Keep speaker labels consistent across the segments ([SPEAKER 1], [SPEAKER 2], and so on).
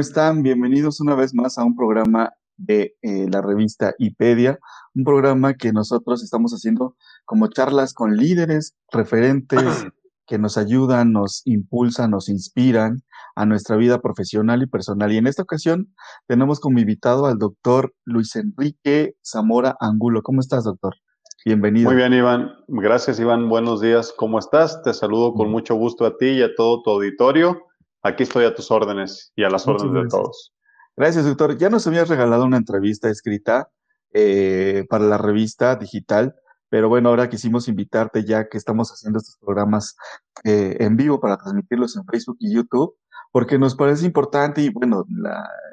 [SPEAKER 1] Hola, hola, ¿cómo están? Bienvenidos una vez más a un programa de eh, la revista IPEDIA, un programa que nosotros estamos haciendo como charlas con líderes, referentes que nos ayudan, nos impulsan, nos inspiran a nuestra vida profesional y personal. Y en esta ocasión tenemos como invitado al doctor Luis Enrique Zamora Angulo. ¿Cómo estás, doctor? Bienvenido.
[SPEAKER 2] Muy bien, Iván. Gracias, Iván. Buenos días. ¿Cómo estás? Te saludo con mucho gusto a ti y a todo tu auditorio. Aquí estoy a tus órdenes y a las órdenes de todos.
[SPEAKER 1] Gracias, doctor. Ya nos habías regalado una entrevista escrita eh, para la revista digital, pero bueno, ahora quisimos invitarte ya que estamos haciendo estos programas eh, en vivo para transmitirlos en Facebook y YouTube, porque nos parece importante y bueno,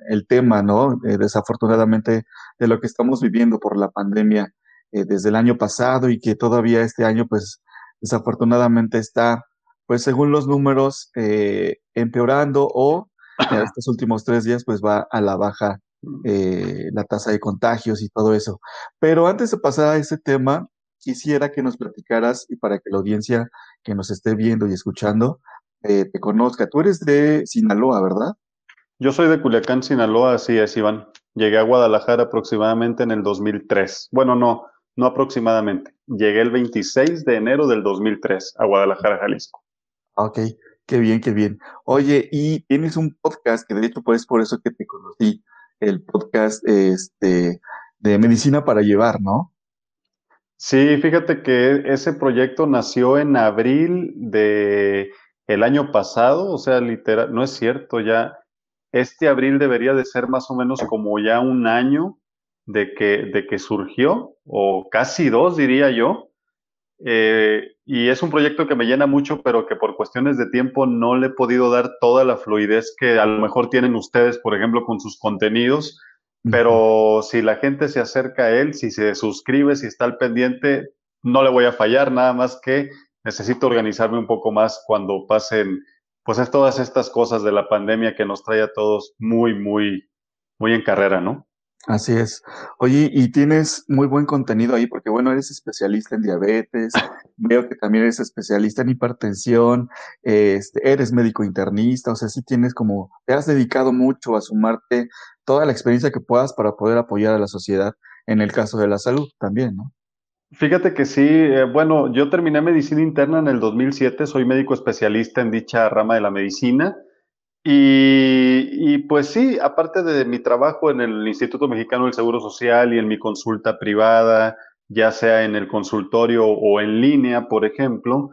[SPEAKER 1] el tema, ¿no? Eh, desafortunadamente de lo que estamos viviendo por la pandemia desde el año pasado y que todavía este año, pues desafortunadamente está, pues según los números, empeorando o estos últimos tres días pues va a la baja eh, la tasa de contagios y todo eso. Pero antes de pasar a ese tema, quisiera que nos platicaras y para que la audiencia que nos esté viendo y escuchando eh, te conozca. Tú eres de Sinaloa, ¿verdad?
[SPEAKER 2] Yo soy de Culiacán, Sinaloa, así es, Iván. Llegué a Guadalajara aproximadamente en el 2003. Bueno, no, no aproximadamente. Llegué el 26 de enero del 2003 a Guadalajara, Jalisco.
[SPEAKER 1] Ok. Qué bien, qué bien. Oye, y tienes un podcast que de hecho pues por eso que te conocí, el podcast este, de Medicina para Llevar, ¿no?
[SPEAKER 2] Sí, fíjate que ese proyecto nació en abril de el año pasado, o sea, literal, no es cierto, ya este abril debería de ser más o menos como ya un año de que, de que surgió, o casi dos, diría yo. Eh, y es un proyecto que me llena mucho, pero que por cuestiones de tiempo no le he podido dar toda la fluidez que a lo mejor tienen ustedes, por ejemplo, con sus contenidos. Pero si la gente se acerca a él, si se suscribe, si está al pendiente, no le voy a fallar, nada más que necesito organizarme un poco más cuando pasen, pues es todas estas cosas de la pandemia que nos trae a todos muy, muy, muy en carrera, ¿no?
[SPEAKER 1] Así es. Oye, y tienes muy buen contenido ahí porque, bueno, eres especialista en diabetes, veo que también eres especialista en hipertensión, este, eres médico internista, o sea, sí tienes como, te has dedicado mucho a sumarte toda la experiencia que puedas para poder apoyar a la sociedad en el caso de la salud también, ¿no?
[SPEAKER 2] Fíjate que sí, eh, bueno, yo terminé medicina interna en el 2007, soy médico especialista en dicha rama de la medicina. Y, pues sí, aparte de mi trabajo en el Instituto Mexicano del Seguro Social y en mi consulta privada, ya sea en el consultorio o en línea, por ejemplo,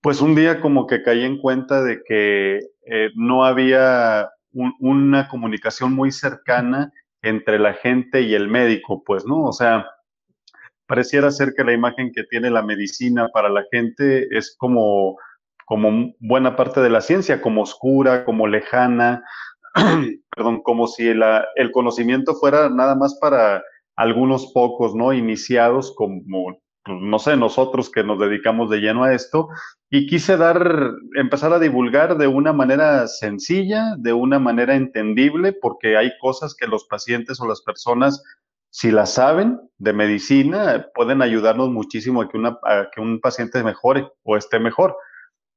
[SPEAKER 2] pues un día como que caí en cuenta de que eh, no había una comunicación muy cercana entre la gente y el médico, pues, ¿no? O sea, pareciera ser que la imagen que tiene la medicina para la gente es como como buena parte de la ciencia, como oscura, como lejana, perdón, como si el conocimiento fuera nada más para algunos pocos, ¿no? Iniciados como, pues, no sé, nosotros que nos dedicamos de lleno a esto, y quise dar, empezar a divulgar de una manera sencilla, de una manera entendible, porque hay cosas que los pacientes o las personas, si las saben de medicina, pueden ayudarnos muchísimo a que, una, a que un paciente mejore o esté mejor.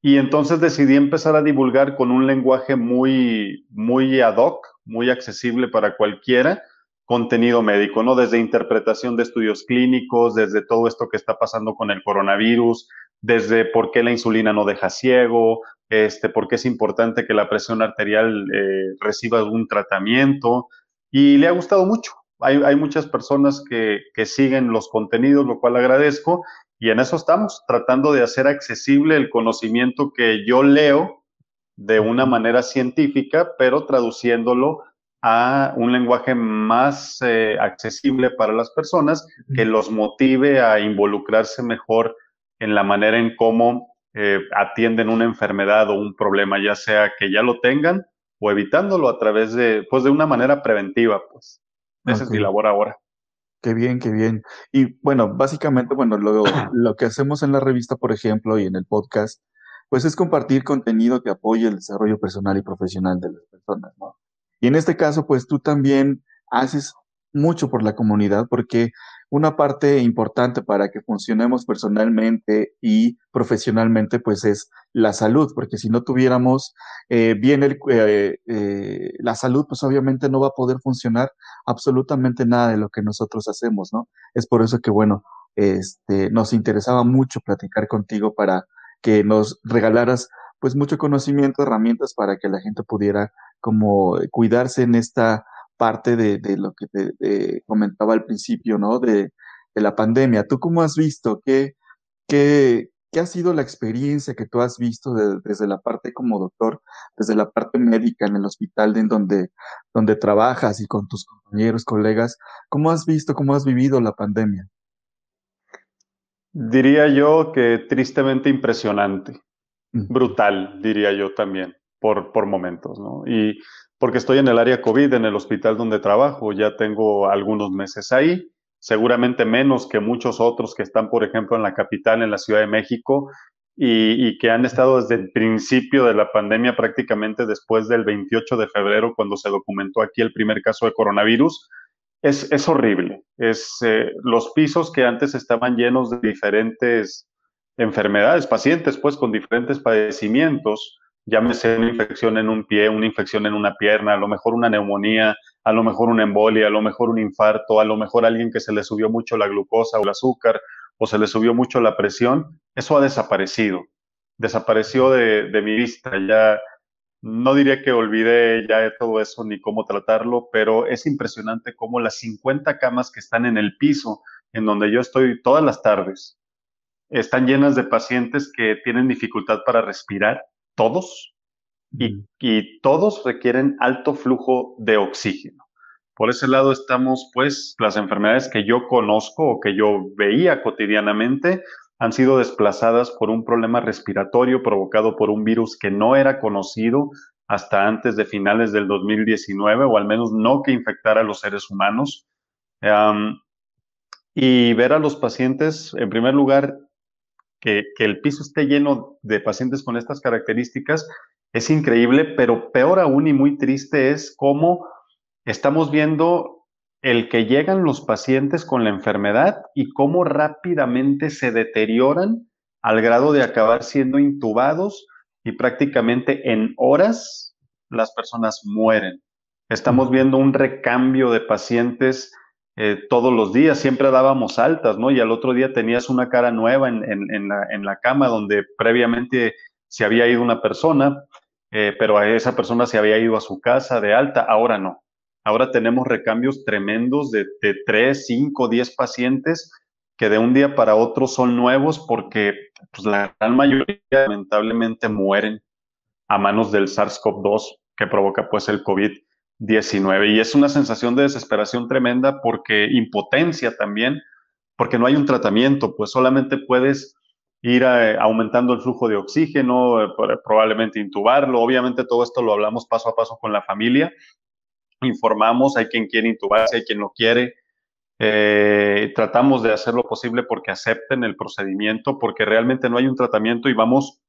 [SPEAKER 2] Y entonces decidí empezar a divulgar con un lenguaje muy, muy ad hoc, muy accesible para cualquiera, contenido médico, ¿no? Desde interpretación de estudios clínicos, desde todo esto que está pasando con el coronavirus, desde por qué la insulina no deja ciego, este, por qué es importante que la presión arterial eh, reciba algún tratamiento. Y le ha gustado mucho. Hay, hay muchas personas que, que siguen los contenidos, lo cual agradezco, y en eso estamos, tratando de hacer accesible el conocimiento que yo leo de una manera científica, pero traduciéndolo a un lenguaje más eh, accesible para las personas, que los motive a involucrarse mejor en la manera en cómo eh, atienden una enfermedad o un problema, ya sea que ya lo tengan o evitándolo a través de, pues de una manera preventiva, pues. Esa es mi labor ahora.
[SPEAKER 1] Qué bien, qué bien. Y bueno, básicamente, bueno, lo, lo que hacemos en la revista, por ejemplo, y en el podcast, pues es compartir contenido que apoye el desarrollo personal y profesional de las personas, ¿no? Y en este caso, pues tú también haces mucho por la comunidad porque una parte importante para que funcionemos personalmente y profesionalmente, pues es la salud, porque si no tuviéramos eh, bien el, eh, eh, la salud, pues obviamente no va a poder funcionar absolutamente nada de lo que nosotros hacemos, ¿no? Es por eso que, bueno, este, nos interesaba mucho platicar contigo para que nos regalaras pues mucho conocimiento, herramientas para que la gente pudiera como cuidarse en esta parte de, lo que te comentaba al principio, ¿no? De, la pandemia. ¿Tú cómo has visto? ¿Qué, qué, qué ha sido la experiencia que tú has visto desde la parte como doctor, desde la parte médica en el hospital en donde, donde trabajas y con tus compañeros, colegas? ¿Cómo has visto, cómo has vivido la pandemia?
[SPEAKER 2] Diría yo que tristemente impresionante, brutal, diría yo también, por, por momentos, ¿no? Y porque estoy en el área COVID, en el hospital donde trabajo, ya tengo algunos meses ahí, seguramente menos que muchos otros que están, por ejemplo, en la capital, en la Ciudad de México, y, que han estado desde el principio de la pandemia, prácticamente después del 28 de febrero, cuando se documentó aquí el primer caso de coronavirus, es, es horrible. Es, eh, los pisos que antes estaban llenos de diferentes enfermedades, pacientes pues con diferentes padecimientos, llámese una infección en un pie, una infección en una pierna, a lo mejor una neumonía, a lo mejor una embolia, a lo mejor un infarto, a lo mejor alguien que se le subió mucho la glucosa o el azúcar o se le subió mucho la presión, eso ha desaparecido. Desapareció de, de mi vista. Ya no diría que olvidé ya todo eso ni cómo tratarlo, pero es impresionante cómo las 50 camas que están en el piso, en donde yo estoy todas las tardes, están llenas de pacientes que tienen dificultad para respirar, todos, y, y todos requieren alto flujo de oxígeno. Por ese lado estamos, pues, las enfermedades que yo conozco o que yo veía cotidianamente, han sido desplazadas por un problema respiratorio provocado por un virus que no era conocido hasta antes de finales del 2019, o al menos no que infectara a los seres humanos. y ver a los pacientes, en primer lugar, que, que, el piso esté lleno de pacientes con estas características es increíble, pero peor aún y muy triste es cómo estamos viendo el que llegan los pacientes con la enfermedad y cómo rápidamente se deterioran al grado de acabar siendo intubados y prácticamente en horas las personas mueren. Estamos viendo un recambio de pacientes eh, todos los días, siempre dábamos altas, ¿no? Y al otro día tenías una cara nueva en, la, cama donde previamente se había ido una persona, eh, pero a esa persona se había ido a su casa de alta, ahora no. Ahora tenemos recambios tremendos de, de 3, 5, 10 pacientes que de un día para otro son nuevos porque pues, la gran mayoría lamentablemente mueren a manos del SARS-CoV-2 que provoca pues el COVID-19. Y es una sensación de desesperación tremenda porque impotencia también, porque no hay un tratamiento, pues solamente puedes ir eh, aumentando el flujo de oxígeno, eh, probablemente intubarlo. Obviamente todo esto lo hablamos paso a paso con la familia informamos, hay quien quiere intubarse, hay quien no quiere. Eh, tratamos de hacer lo posible porque acepten el procedimiento, porque realmente no hay un tratamiento y vamos,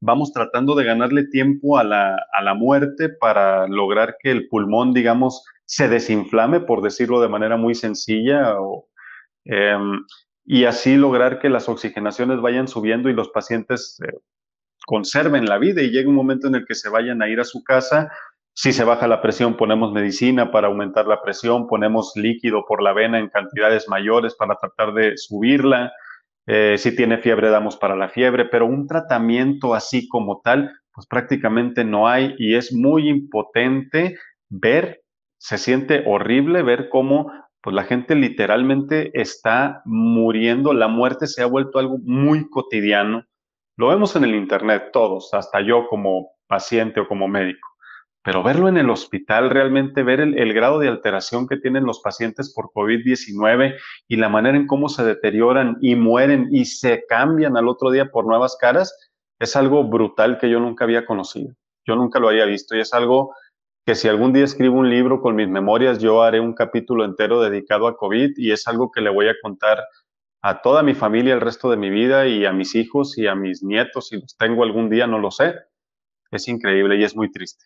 [SPEAKER 2] vamos tratando de ganarle tiempo a la, a la muerte para lograr que el pulmón, digamos, se desinflame, por decirlo de manera muy sencilla, em, y así lograr que las oxigenaciones vayan subiendo y los pacientes eh, conserven la vida y llegue un momento en el que se vayan a ir a su casa si se baja la presión, ponemos medicina para aumentar la presión, ponemos líquido por la vena en cantidades mayores para tratar de subirla. Eh, si tiene fiebre, damos para la fiebre, pero un tratamiento así como tal, pues prácticamente no hay y es muy impotente ver, se siente horrible ver cómo pues la gente literalmente está muriendo, la muerte se ha vuelto algo muy cotidiano. Lo vemos en el Internet todos, hasta yo como paciente o como médico pero verlo en el hospital, realmente ver el, grado de alteración que tienen los pacientes por COVID-19 y la manera en cómo se deterioran y mueren y se cambian al otro día por nuevas caras, es algo brutal que yo nunca había conocido. Yo nunca lo había visto y es algo que si algún día escribo un libro con mis memorias, yo haré un capítulo entero dedicado a COVID y es algo que le voy a contar a toda mi familia el resto de mi vida y a mis hijos y a mis nietos, si los tengo algún día, no lo sé. Es increíble y es muy triste.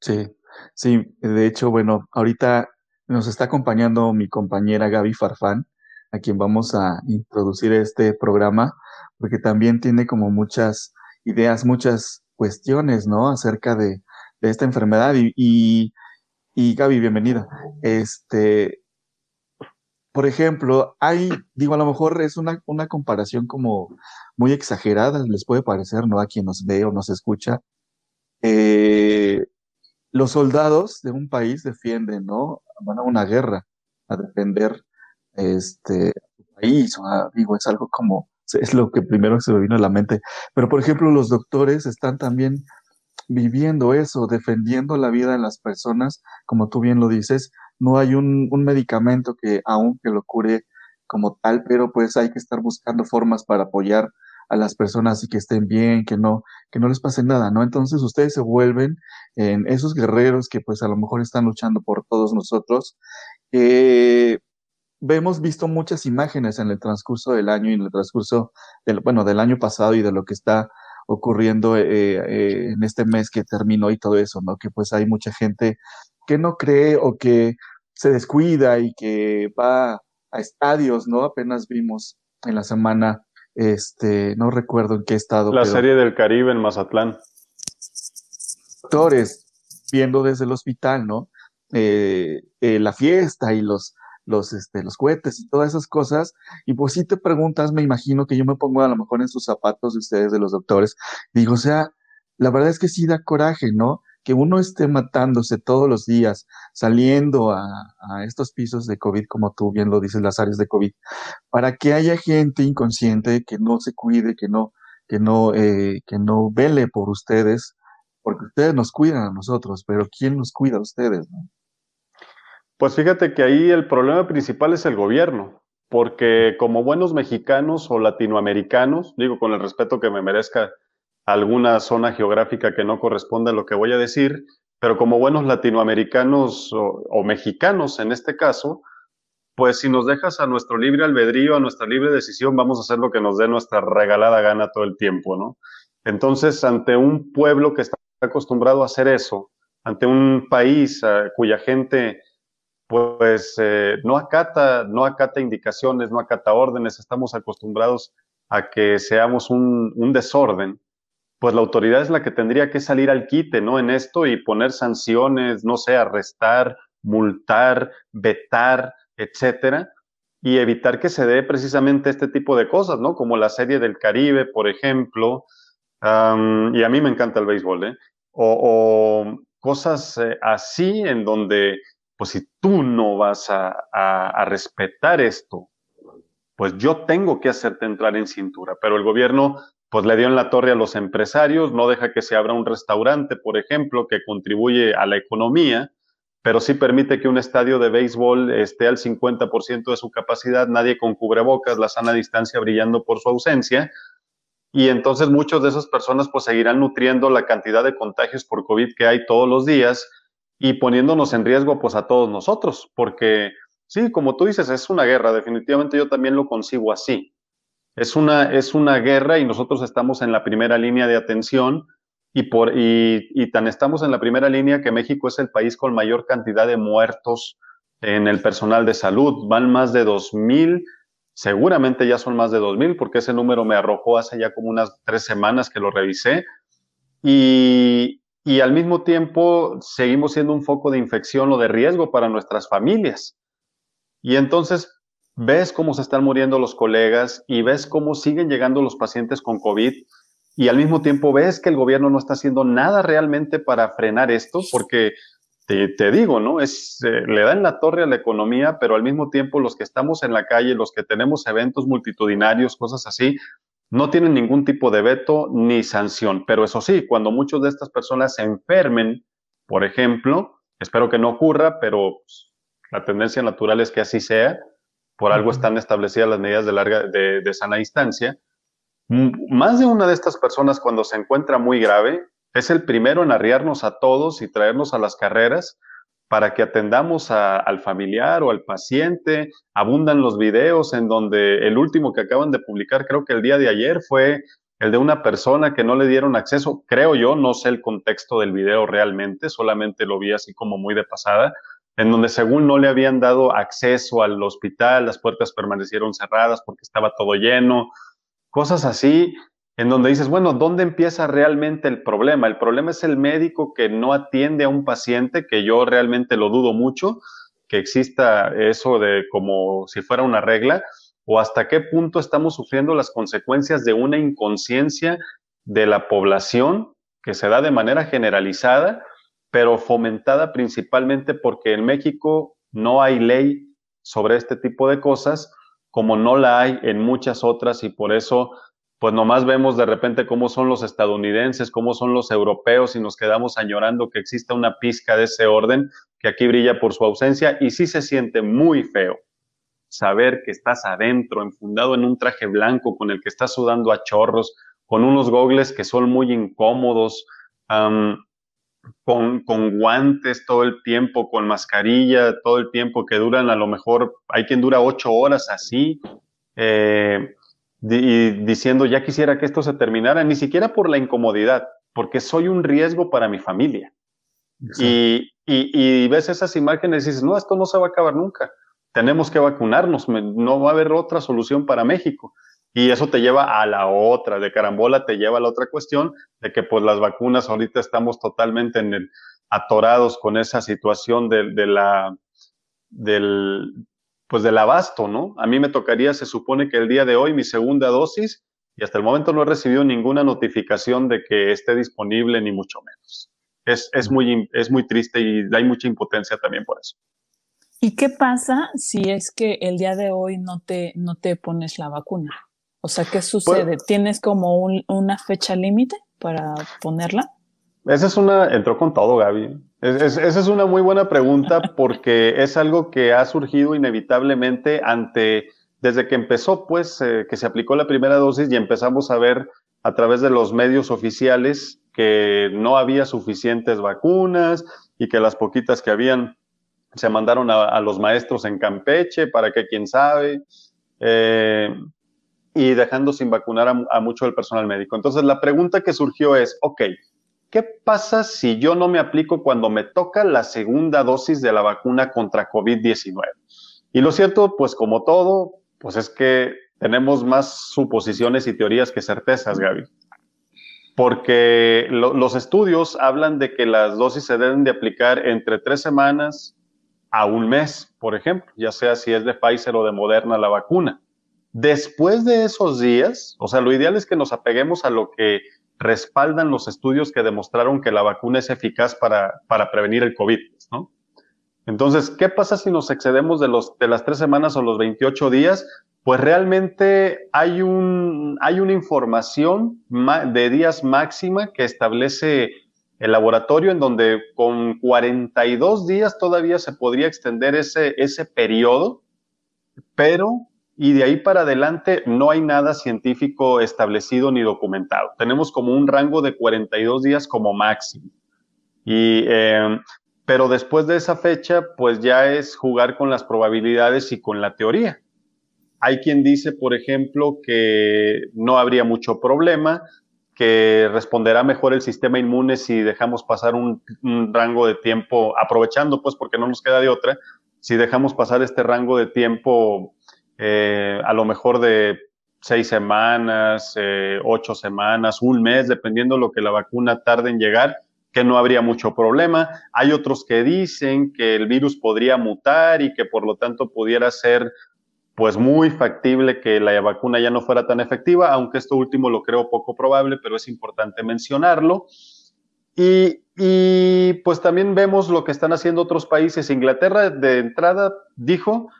[SPEAKER 1] Sí, sí, de hecho, bueno, ahorita nos está acompañando mi compañera Gaby Farfán, a quien vamos a introducir este programa, porque también tiene como muchas ideas, muchas cuestiones, ¿no? Acerca de, esta enfermedad. Y, y, y, Gaby, bienvenida. Este, por ejemplo, hay, digo, a lo mejor es una, una comparación como muy exagerada, les puede parecer, ¿no? A quien nos ve o nos escucha. Eh, los soldados de un país defienden, ¿no? Van a una guerra a defender este país, o digo, es algo como, es lo que primero se me vino a la mente. Pero, por ejemplo, los doctores están también viviendo eso, defendiendo la vida de las personas, como tú bien lo dices, no hay un, un medicamento que aún que lo cure como tal, pero pues hay que estar buscando formas para apoyar a las personas y que estén bien, que no, que no les pase nada, ¿no? Entonces ustedes se vuelven en esos guerreros que pues a lo mejor están luchando por todos nosotros. Eh, hemos visto muchas imágenes en el transcurso del año y en el transcurso del, bueno, del año pasado y de lo que está ocurriendo eh, eh, en este mes que terminó y todo eso, ¿no? Que pues hay mucha gente que no cree o que se descuida y que va a estadios, ¿no? Apenas vimos en la semana este, no recuerdo en qué estado.
[SPEAKER 2] La serie del Caribe en Mazatlán.
[SPEAKER 1] Doctores, viendo desde el hospital, ¿no? Eh, eh, la fiesta y los, los, este, los cohetes y todas esas cosas. Y pues si te preguntas, me imagino que yo me pongo a lo mejor en sus zapatos de ustedes, de los doctores. Digo, o sea, la verdad es que sí da coraje, ¿no? Que uno esté matándose todos los días, saliendo a, estos pisos de COVID, como tú bien lo dices, las áreas de COVID, para que haya gente inconsciente que no se cuide, que no, que no, eh, que no vele por ustedes, porque ustedes nos cuidan a nosotros, pero ¿quién nos cuida a ustedes?
[SPEAKER 2] Pues fíjate que ahí el problema principal es el gobierno, porque como buenos mexicanos o latinoamericanos, digo con el respeto que me merezca alguna zona geográfica que no corresponde a lo que voy a decir, pero como buenos latinoamericanos o, mexicanos en este caso, pues si nos dejas a nuestro libre albedrío, a nuestra libre decisión, vamos a hacer lo que nos dé nuestra regalada gana todo el tiempo, ¿no? Entonces, ante un pueblo que está acostumbrado a hacer eso, ante un país eh, cuya gente pues eh, no acata, no acata indicaciones, no acata órdenes, estamos acostumbrados a que seamos un, un desorden, pues la autoridad es la que tendría que salir al quite, ¿no? En esto y poner sanciones, no sé, arrestar, multar, vetar, etcétera, y evitar que se dé precisamente este tipo de cosas, ¿no? Como la serie del Caribe, por ejemplo, y a mí me encanta el béisbol, ¿eh? O, cosas eh, así en donde, pues si tú no vas a respetar esto, pues yo tengo que hacerte entrar en cintura, pero el gobierno pues le dio en la torre a los empresarios, no deja que se abra un restaurante, por ejemplo, que contribuye a la economía, pero sí permite que un estadio de béisbol esté al 50% de su capacidad, nadie con cubrebocas, la sana distancia brillando por su ausencia, y entonces muchas de esas personas pues seguirán nutriendo la cantidad de contagios por COVID que hay todos los días y poniéndonos en riesgo pues a todos nosotros, porque sí, como tú dices, es una guerra, definitivamente yo también lo concibo así. Es una, es una guerra y nosotros estamos en la primera línea de atención y, por, y, tan estamos en la primera línea que México es el país con mayor cantidad de muertos en el personal de salud. Van más de 2.000, seguramente ya son más de 2.000 porque ese número me arrojó hace ya como unas tres semanas que lo revisé. Y, y al mismo tiempo seguimos siendo un foco de infección o de riesgo para nuestras familias. Y entonces, ves cómo se están muriendo los colegas y ves cómo siguen llegando los pacientes con COVID y al mismo tiempo ves que el gobierno no está haciendo nada realmente para frenar esto, porque te, digo, ¿no? Es, eh, le da en la torre a la economía, pero al mismo tiempo los que estamos en la calle, los que tenemos eventos multitudinarios, cosas así, no tienen ningún tipo de veto ni sanción. Pero eso sí, cuando muchas de estas personas se enfermen, por ejemplo, espero que no ocurra, pero pues, la tendencia natural es que así sea, por algo están establecidas las medidas de, larga, de, sana distancia. Más de una de estas personas cuando se encuentra muy grave es el primero en arriarnos a todos y traernos a las carreras para que atendamos al familiar o al paciente. Abundan los videos en donde el último que acaban de publicar, creo que el día de ayer, fue el de una persona que no le dieron acceso, creo yo, no sé el contexto del video realmente, solamente lo vi así como muy de pasada, en donde según no le habían dado acceso al hospital, las puertas permanecieron cerradas porque estaba todo lleno, cosas así, en donde dices, bueno, ¿dónde empieza realmente el problema? El problema es el médico que no atiende a un paciente, que yo realmente lo dudo mucho, que exista eso de como si fuera una regla, o hasta qué punto estamos sufriendo las consecuencias de una inconsciencia de la población que se da de manera generalizada, pero fomentada principalmente porque en México no hay ley sobre este tipo de cosas, como no la hay en muchas otras y por eso pues nomás vemos de repente cómo son los estadounidenses, cómo son los europeos y nos quedamos añorando que exista una pizca de ese orden que aquí brilla por su ausencia y sí se siente muy feo saber que estás adentro, enfundado en un traje blanco con el que estás sudando a chorros, con unos gogles que son muy incómodos, con, guantes todo el tiempo, con mascarilla todo el tiempo, que duran a lo mejor, hay quien dura ocho horas así, eh, y diciendo, ya quisiera que esto se terminara, ni siquiera por la incomodidad, porque soy un riesgo para mi familia. Y, y, ves esas imágenes y dices, no, esto no se va a acabar nunca tenemos que vacunarnos, no va a haber otra solución para México. Y eso te lleva a la otra, de carambola te lleva a la otra cuestión de que pues las vacunas ahorita estamos totalmente en el, atorados con esa situación de, de la, del, pues del abasto, ¿no? A mí me tocaría, se supone que el día de hoy mi segunda dosis y hasta el momento no he recibido ninguna notificación de que esté disponible ni mucho menos. Es, es, muy, es muy triste y hay mucha impotencia también por eso.
[SPEAKER 3] ¿Y qué pasa si es que el día de hoy no te, no te pones la vacuna? O sea, ¿qué sucede? ¿Tienes como una fecha límite para ponerla?
[SPEAKER 2] Esa es una, entró con todo, Gaby. esa es una muy buena pregunta porque es algo que ha surgido inevitablemente ante, desde que empezó, pues, eh, que se aplicó la primera dosis y empezamos a ver a través de los medios oficiales que no había suficientes vacunas y que las poquitas que habían se mandaron a, los maestros en Campeche para que quién sabe, eh, y dejando sin vacunar a, mucho del personal médico. Entonces la pregunta que surgió es, ok, ¿qué pasa si yo no me aplico cuando me toca la segunda dosis de la vacuna contra COVID-19? Y lo cierto, pues como todo, pues es que tenemos más suposiciones y teorías que certezas, Gaby. Porque los estudios hablan de que las dosis se deben de aplicar entre tres semanas a un mes, por ejemplo, ya sea si es de Pfizer o de Moderna la vacuna. Después de esos días, o sea, lo ideal es que nos apeguemos a lo que respaldan los estudios que demostraron que la vacuna es eficaz para, para prevenir el COVID, ¿no? Entonces, ¿qué pasa si nos excedemos de, los, de las tres semanas o los 28 días? Pues realmente hay, un, hay una información de días máxima que establece el laboratorio en donde con 42 días todavía se podría extender ese, ese periodo, pero y de ahí para adelante no hay nada científico establecido ni documentado. Tenemos como un rango de 42 días como máximo. Y, em, pero después de esa fecha, pues ya es jugar con las probabilidades y con la teoría. Hay quien dice, por ejemplo, que no habría mucho problema que responderá mejor el sistema inmune si dejamos pasar un, rango de tiempo, aprovechando pues porque no nos queda de otra, si dejamos pasar este rango de tiempo eh, a lo mejor de seis semanas, eh, ocho semanas, un mes, dependiendo lo que la vacuna tarde en llegar, que no habría mucho problema. Hay otros que dicen que el virus podría mutar y que por lo tanto pudiera ser pues muy factible que la vacuna ya no fuera tan efectiva, aunque esto último lo creo poco probable, pero es importante mencionarlo. Y, y, pues también vemos lo que están haciendo otros países. Inglaterra de entrada dijo,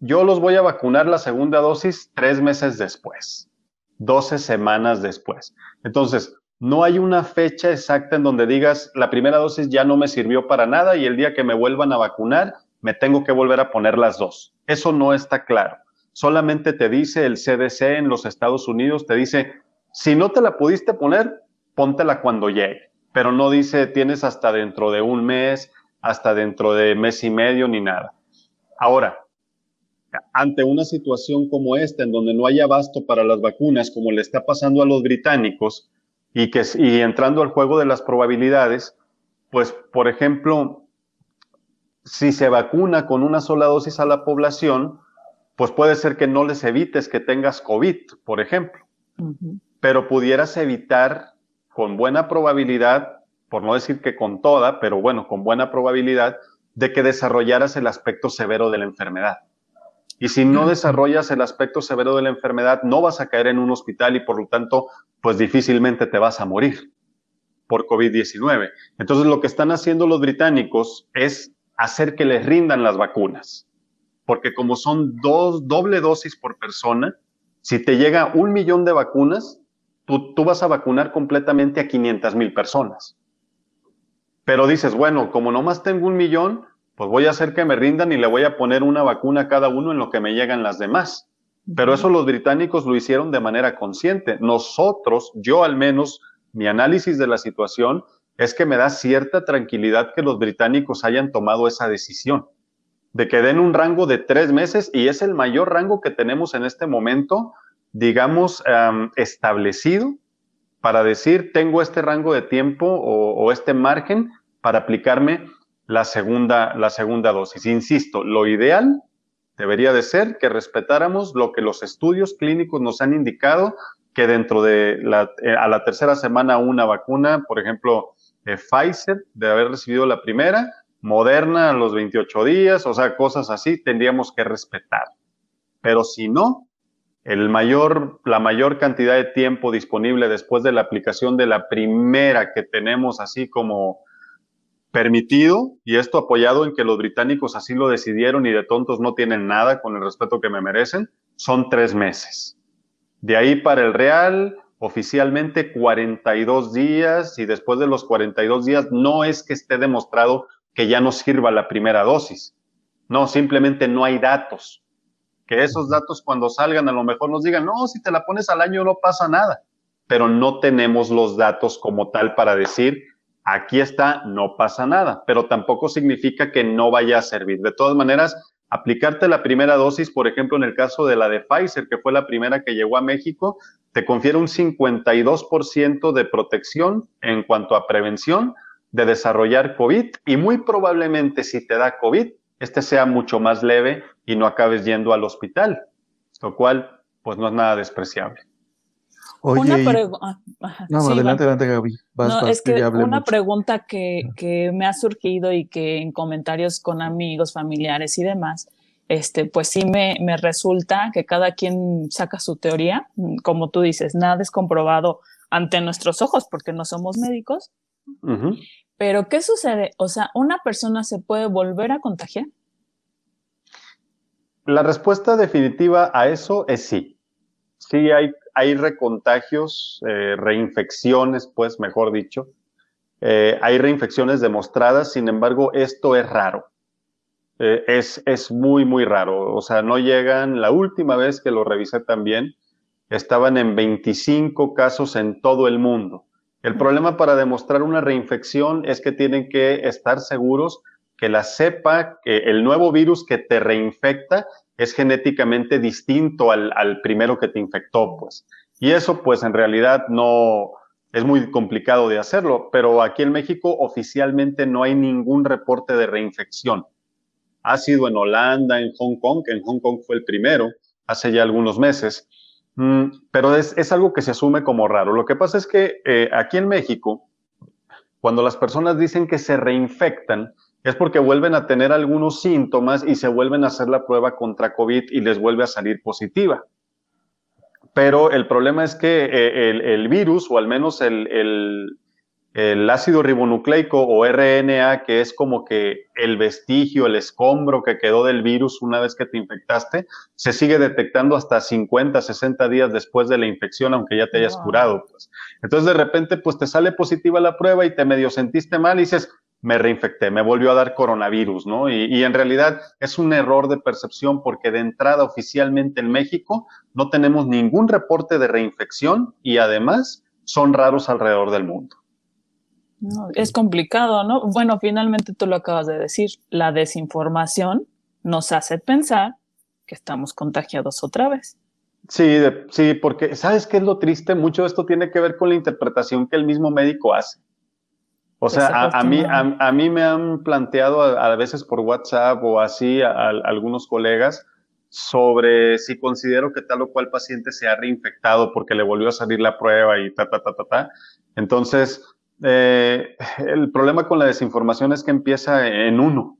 [SPEAKER 2] yo los voy a vacunar la segunda dosis tres meses después, 12 semanas después. Entonces, no hay una fecha exacta en donde digas, la primera dosis ya no me sirvió para nada y el día que me vuelvan a vacunar, me tengo que volver a poner las dos. Eso no está claro solamente te dice el CDC en los Estados Unidos, te dice, si no te la pudiste poner, póntela cuando llegue, pero no dice tienes hasta dentro de un mes, hasta dentro de mes y medio ni nada. Ahora, ante una situación como esta, en donde no hay abasto para las vacunas, como le está pasando a los británicos, y, que, y entrando al juego de las probabilidades, pues, por ejemplo, si se vacuna con una sola dosis a la población, pues puede ser que no les evites que tengas COVID, por ejemplo, pero pudieras evitar con buena probabilidad, por no decir que con toda, pero bueno, con buena probabilidad, de que desarrollaras el aspecto severo de la enfermedad. Y si no desarrollas el aspecto severo de la enfermedad, no vas a caer en un hospital y por lo tanto, pues difícilmente te vas a morir por COVID-19. Entonces, lo que están haciendo los británicos es hacer que les rindan las vacunas. Porque como son dos, doble dosis por persona, si te llega un millón de vacunas, tú, tú vas a vacunar completamente a 500 mil personas. Pero dices, bueno, como nomás tengo un millón, pues voy a hacer que me rindan y le voy a poner una vacuna a cada uno en lo que me llegan las demás. Pero eso los británicos lo hicieron de manera consciente. Nosotros, yo al menos, mi análisis de la situación es que me da cierta tranquilidad que los británicos hayan tomado esa decisión, de que den un rango de tres meses y es el mayor rango que tenemos en este momento, digamos, establecido para decir, tengo este rango de tiempo o, este margen para aplicarme la segunda, la segunda dosis. Insisto, lo ideal debería de ser que respetáramos lo que los estudios clínicos nos han indicado, que dentro de la, eh, a la tercera semana una vacuna, por ejemplo, Pfizer, de haber recibido la primera, Moderna a los 28 días, o sea, cosas así, tendríamos que respetar. Pero si no, el mayor, la mayor cantidad de tiempo disponible después de la aplicación de la primera que tenemos así como permitido, y esto apoyado en que los británicos así lo decidieron y de tontos no tienen nada con el respeto que me merecen, son tres meses. De ahí para el Real, oficialmente 42 días, y después de los 42 días no es que esté demostrado que ya no sirva la primera dosis. No, simplemente no hay datos que esos datos cuando salgan a lo mejor nos digan, no, si te la pones al año no pasa nada, pero no tenemos los datos como tal para decir, aquí está, no pasa nada, pero tampoco significa que no vaya a servir. De todas maneras, aplicarte la primera dosis, por ejemplo, en el caso de la de Pfizer, que fue la primera que llegó a México, te confiere un 52% de protección en cuanto a prevención de desarrollar COVID y muy probablemente si te da COVID, este sea mucho más leve y no acabes yendo al hospital, lo cual pues no es nada despreciable.
[SPEAKER 3] Una pregunta. Ah, no, adelante, adelante, Gaby. es que, una pregunta que, que, me ha surgido y que en comentarios con amigos, familiares y demás, este, pues sí me, me resulta que cada quien saca su teoría. Como tú dices, nada es comprobado ante nuestros ojos porque no somos médicos. Pero, ¿qué sucede? O sea, ¿una persona se puede volver a contagiar?
[SPEAKER 2] La respuesta definitiva a eso es sí. Sí hay, hay recontagios, eh, reinfecciones, pues mejor dicho. Eh, hay reinfecciones demostradas, sin embargo, esto es raro. Eh, es, es muy, muy raro. O sea, no llegan, la última vez que lo revisé también, estaban en 25 casos en todo el mundo. El problema para demostrar una reinfección es que tienen que estar seguros que la cepa, que el nuevo virus que te reinfecta es genéticamente distinto al, al, primero que te infectó, pues. Y eso, pues, en realidad no es muy complicado de hacerlo, pero aquí en México oficialmente no hay ningún reporte de reinfección. Ha sido en Holanda, en Hong Kong, que en Hong Kong fue el primero, hace ya algunos meses, Mm, pero es, es, algo que se asume como raro. Lo que pasa es que eh, aquí en México, cuando las personas dicen que se reinfectan, es porque vuelven a tener algunos síntomas y se vuelven a hacer la prueba contra COVID y les vuelve a salir positiva. Pero el problema es que eh, el, el, virus, o al menos el, el, el ácido ribonucleico o RNA, que es como que el vestigio, el escombro que quedó del virus una vez que te infectaste, se sigue detectando hasta 50, 60 días después de la infección, aunque ya te hayas curado. Pues. Entonces de repente pues te sale positiva la prueba y te medio sentiste mal y dices, me reinfecté, me volvió a dar coronavirus, ¿no? Y, y en realidad es un error de percepción porque de entrada oficialmente en México no tenemos ningún reporte de reinfección y además son raros alrededor del mundo
[SPEAKER 3] es complicado, ¿no? Bueno, finalmente tú lo acabas de decir, la desinformación nos hace pensar que estamos contagiados otra vez.
[SPEAKER 2] Sí, sí, porque ¿sabes qué es lo triste? Mucho de esto tiene que ver con la interpretación que el mismo médico hace. O sea, a, mí, a, mí me han planteado a, veces por WhatsApp o así a, algunos colegas sobre si considero que tal o cual paciente se ha reinfectado porque le volvió a salir la prueba y ta, ta, ta, ta, ta. Entonces, eh, el problema con la desinformación es que empieza en uno.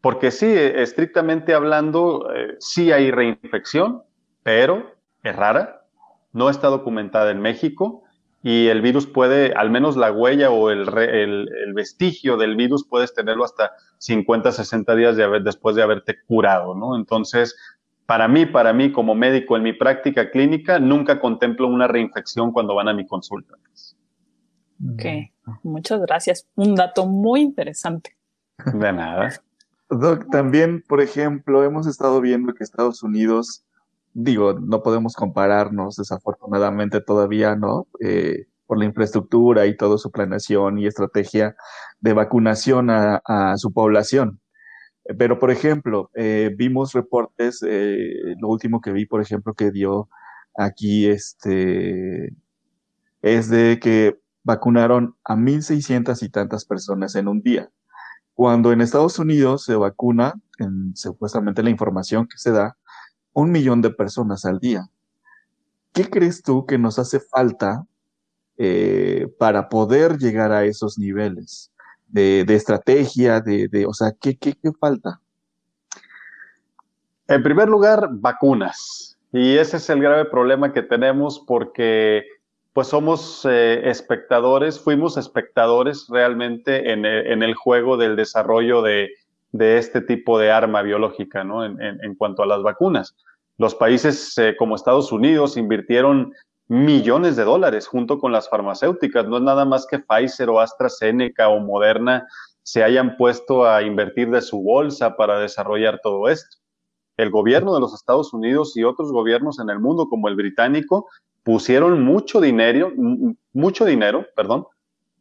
[SPEAKER 2] Porque sí, estrictamente hablando, eh, sí hay reinfección, pero es rara, no está documentada en México y el virus puede, al menos la huella o el, el, vestigio del virus puedes tenerlo hasta 50, 60 días de haber, después de haberte curado, ¿no? Entonces, para mí, para mí como médico en mi práctica clínica, nunca contemplo una reinfección cuando van a mi consulta.
[SPEAKER 3] Ok, muchas gracias. Un dato muy interesante.
[SPEAKER 2] De nada.
[SPEAKER 1] Doc, también, por ejemplo, hemos estado viendo que Estados Unidos digo, no podemos compararnos desafortunadamente todavía, ¿no? Eh, por la infraestructura y toda su planeación y estrategia de vacunación a, su población. Pero, por ejemplo, eh, vimos reportes, eh, lo último que vi, por ejemplo, que dio aquí, este, es de que vacunaron a 1.600 y tantas personas en un día. Cuando en Estados Unidos se vacuna, en supuestamente la información que se da, un millón de personas al día. ¿Qué crees tú que nos hace falta eh, para poder llegar a esos niveles de, estrategia, de, o sea, ¿qué, qué, falta?
[SPEAKER 2] En primer lugar, vacunas. Y ese es el grave problema que tenemos porque pues somos eh, espectadores, fuimos espectadores realmente en el, juego del desarrollo de, de este tipo de arma biológica, ¿no? En, cuanto a las vacunas. Los países eh, como Estados Unidos invirtieron millones de dólares junto con las farmacéuticas. No es nada más que Pfizer o AstraZeneca o Moderna se hayan puesto a invertir de su bolsa para desarrollar todo esto. El gobierno de los Estados Unidos y otros gobiernos en el mundo, como el británico, pusieron mucho dinero, mucho dinero, perdón,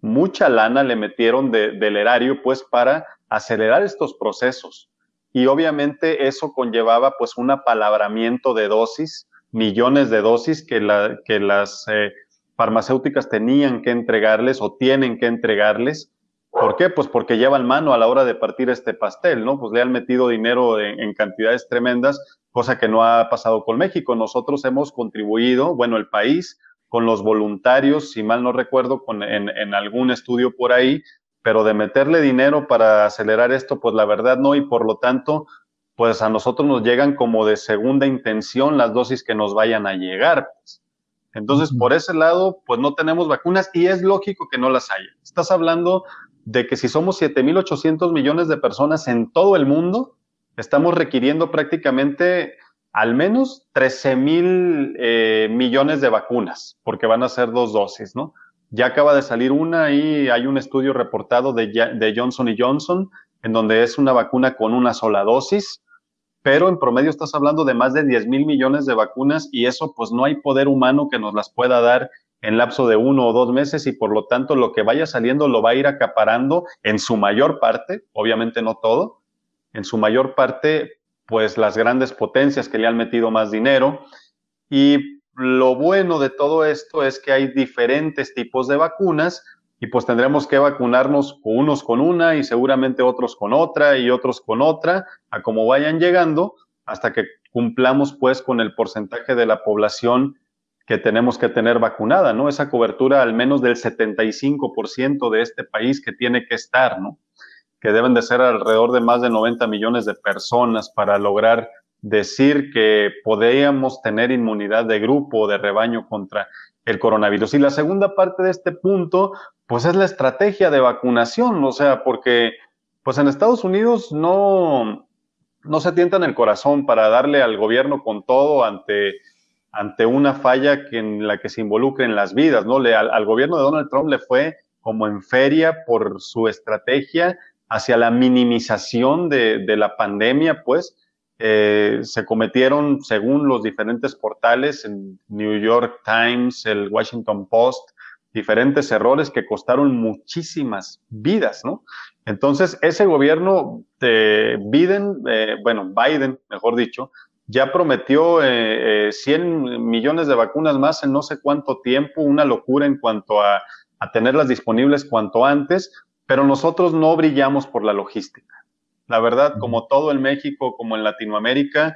[SPEAKER 2] mucha lana le metieron del erario, pues, para acelerar estos procesos. Y obviamente eso conllevaba, pues, un apalabramiento de dosis, millones de dosis que, la, que las eh, farmacéuticas tenían que entregarles o tienen que entregarles. ¿Por qué? Pues porque llevan mano a la hora de partir este pastel, ¿no? Pues le han metido dinero en, cantidades tremendas, cosa que no ha pasado con México. Nosotros hemos contribuido, bueno, el país, con los voluntarios, si mal no recuerdo, con, en, en algún estudio por ahí, pero de meterle dinero para acelerar esto, pues la verdad no, y por lo tanto, pues a nosotros nos llegan como de segunda intención las dosis que nos vayan a llegar. Pues. Entonces, por ese lado, pues no tenemos vacunas y es lógico que no las haya. Estás hablando de que si somos 7.800 millones de personas en todo el mundo, estamos requiriendo prácticamente al menos 13 mil eh, millones de vacunas, porque van a ser dos dosis, ¿no? Ya acaba de salir una y hay un estudio reportado de, Johnson y Johnson, en donde es una vacuna con una sola dosis, pero en promedio estás hablando de más de 10 mil millones de vacunas y eso pues no hay poder humano que nos las pueda dar en lapso de uno o dos meses y por lo tanto lo que vaya saliendo lo va a ir acaparando en su mayor parte, obviamente no todo, en su mayor parte pues las grandes potencias que le han metido más dinero. Y lo bueno de todo esto es que hay diferentes tipos de vacunas y pues tendremos que vacunarnos unos con una y seguramente otros con otra y otros con otra, a como vayan llegando, hasta que cumplamos pues con el porcentaje de la población que tenemos que tener vacunada, ¿no? Esa cobertura al menos del 75% de este país que tiene que estar, ¿no? Que deben de ser alrededor de más de 90 millones de personas para lograr decir que podríamos tener inmunidad de grupo o de rebaño contra el coronavirus. Y la segunda parte de este punto, pues es la estrategia de vacunación, o sea, porque pues en Estados Unidos no, no se tientan el corazón para darle al gobierno con todo ante, ante una falla que en la que se involucren las vidas, ¿no? Le, al, gobierno de Donald Trump le fue como en feria por su estrategia hacia la minimización de, de la pandemia, pues, eh, se cometieron, según los diferentes portales, en New York Times, el Washington Post, diferentes errores que costaron muchísimas vidas, ¿no? Entonces, ese gobierno de Biden, eh, bueno, Biden, mejor dicho, ya prometió 100 eh, millones de vacunas más en no sé cuánto tiempo, una locura en cuanto a tenerlas disponibles cuanto antes, pero nosotros no brillamos por la logística. La verdad, como todo en México, como en Latinoamérica,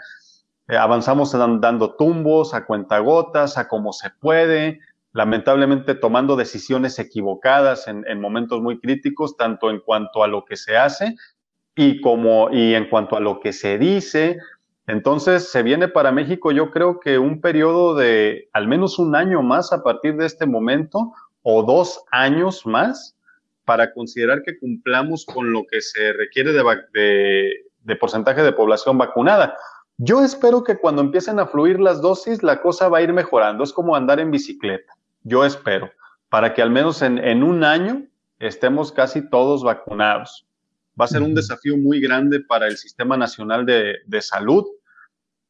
[SPEAKER 2] eh, avanzamos dando tumbos, a cuentagotas, a como se puede, lamentablemente tomando decisiones equivocadas en, en, momentos muy críticos, tanto en cuanto a lo que se hace y como y en cuanto a lo que se dice. Entonces, se viene para México, yo creo que un periodo de al menos un año más a partir de este momento o dos años más para considerar que cumplamos con lo que se requiere de, de, porcentaje de población vacunada. Yo espero que cuando empiecen a fluir las dosis, la cosa va a ir mejorando. Es como andar en bicicleta. Yo espero, para que al menos en, en un año estemos casi todos vacunados. Va a ser un desafío muy grande para el Sistema Nacional de, de Salud,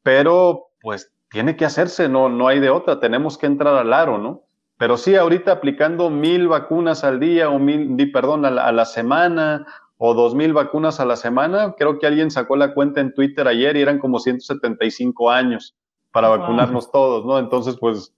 [SPEAKER 2] pero pues tiene que hacerse, no, no hay de otra, tenemos que entrar al aro, ¿no? Pero sí, ahorita aplicando mil vacunas al día o mil, perdón, a la, semana o dos mil vacunas a la semana, creo que alguien sacó la cuenta en Twitter ayer y eran como 175 años para vacunarnos todos, ¿no? Entonces, pues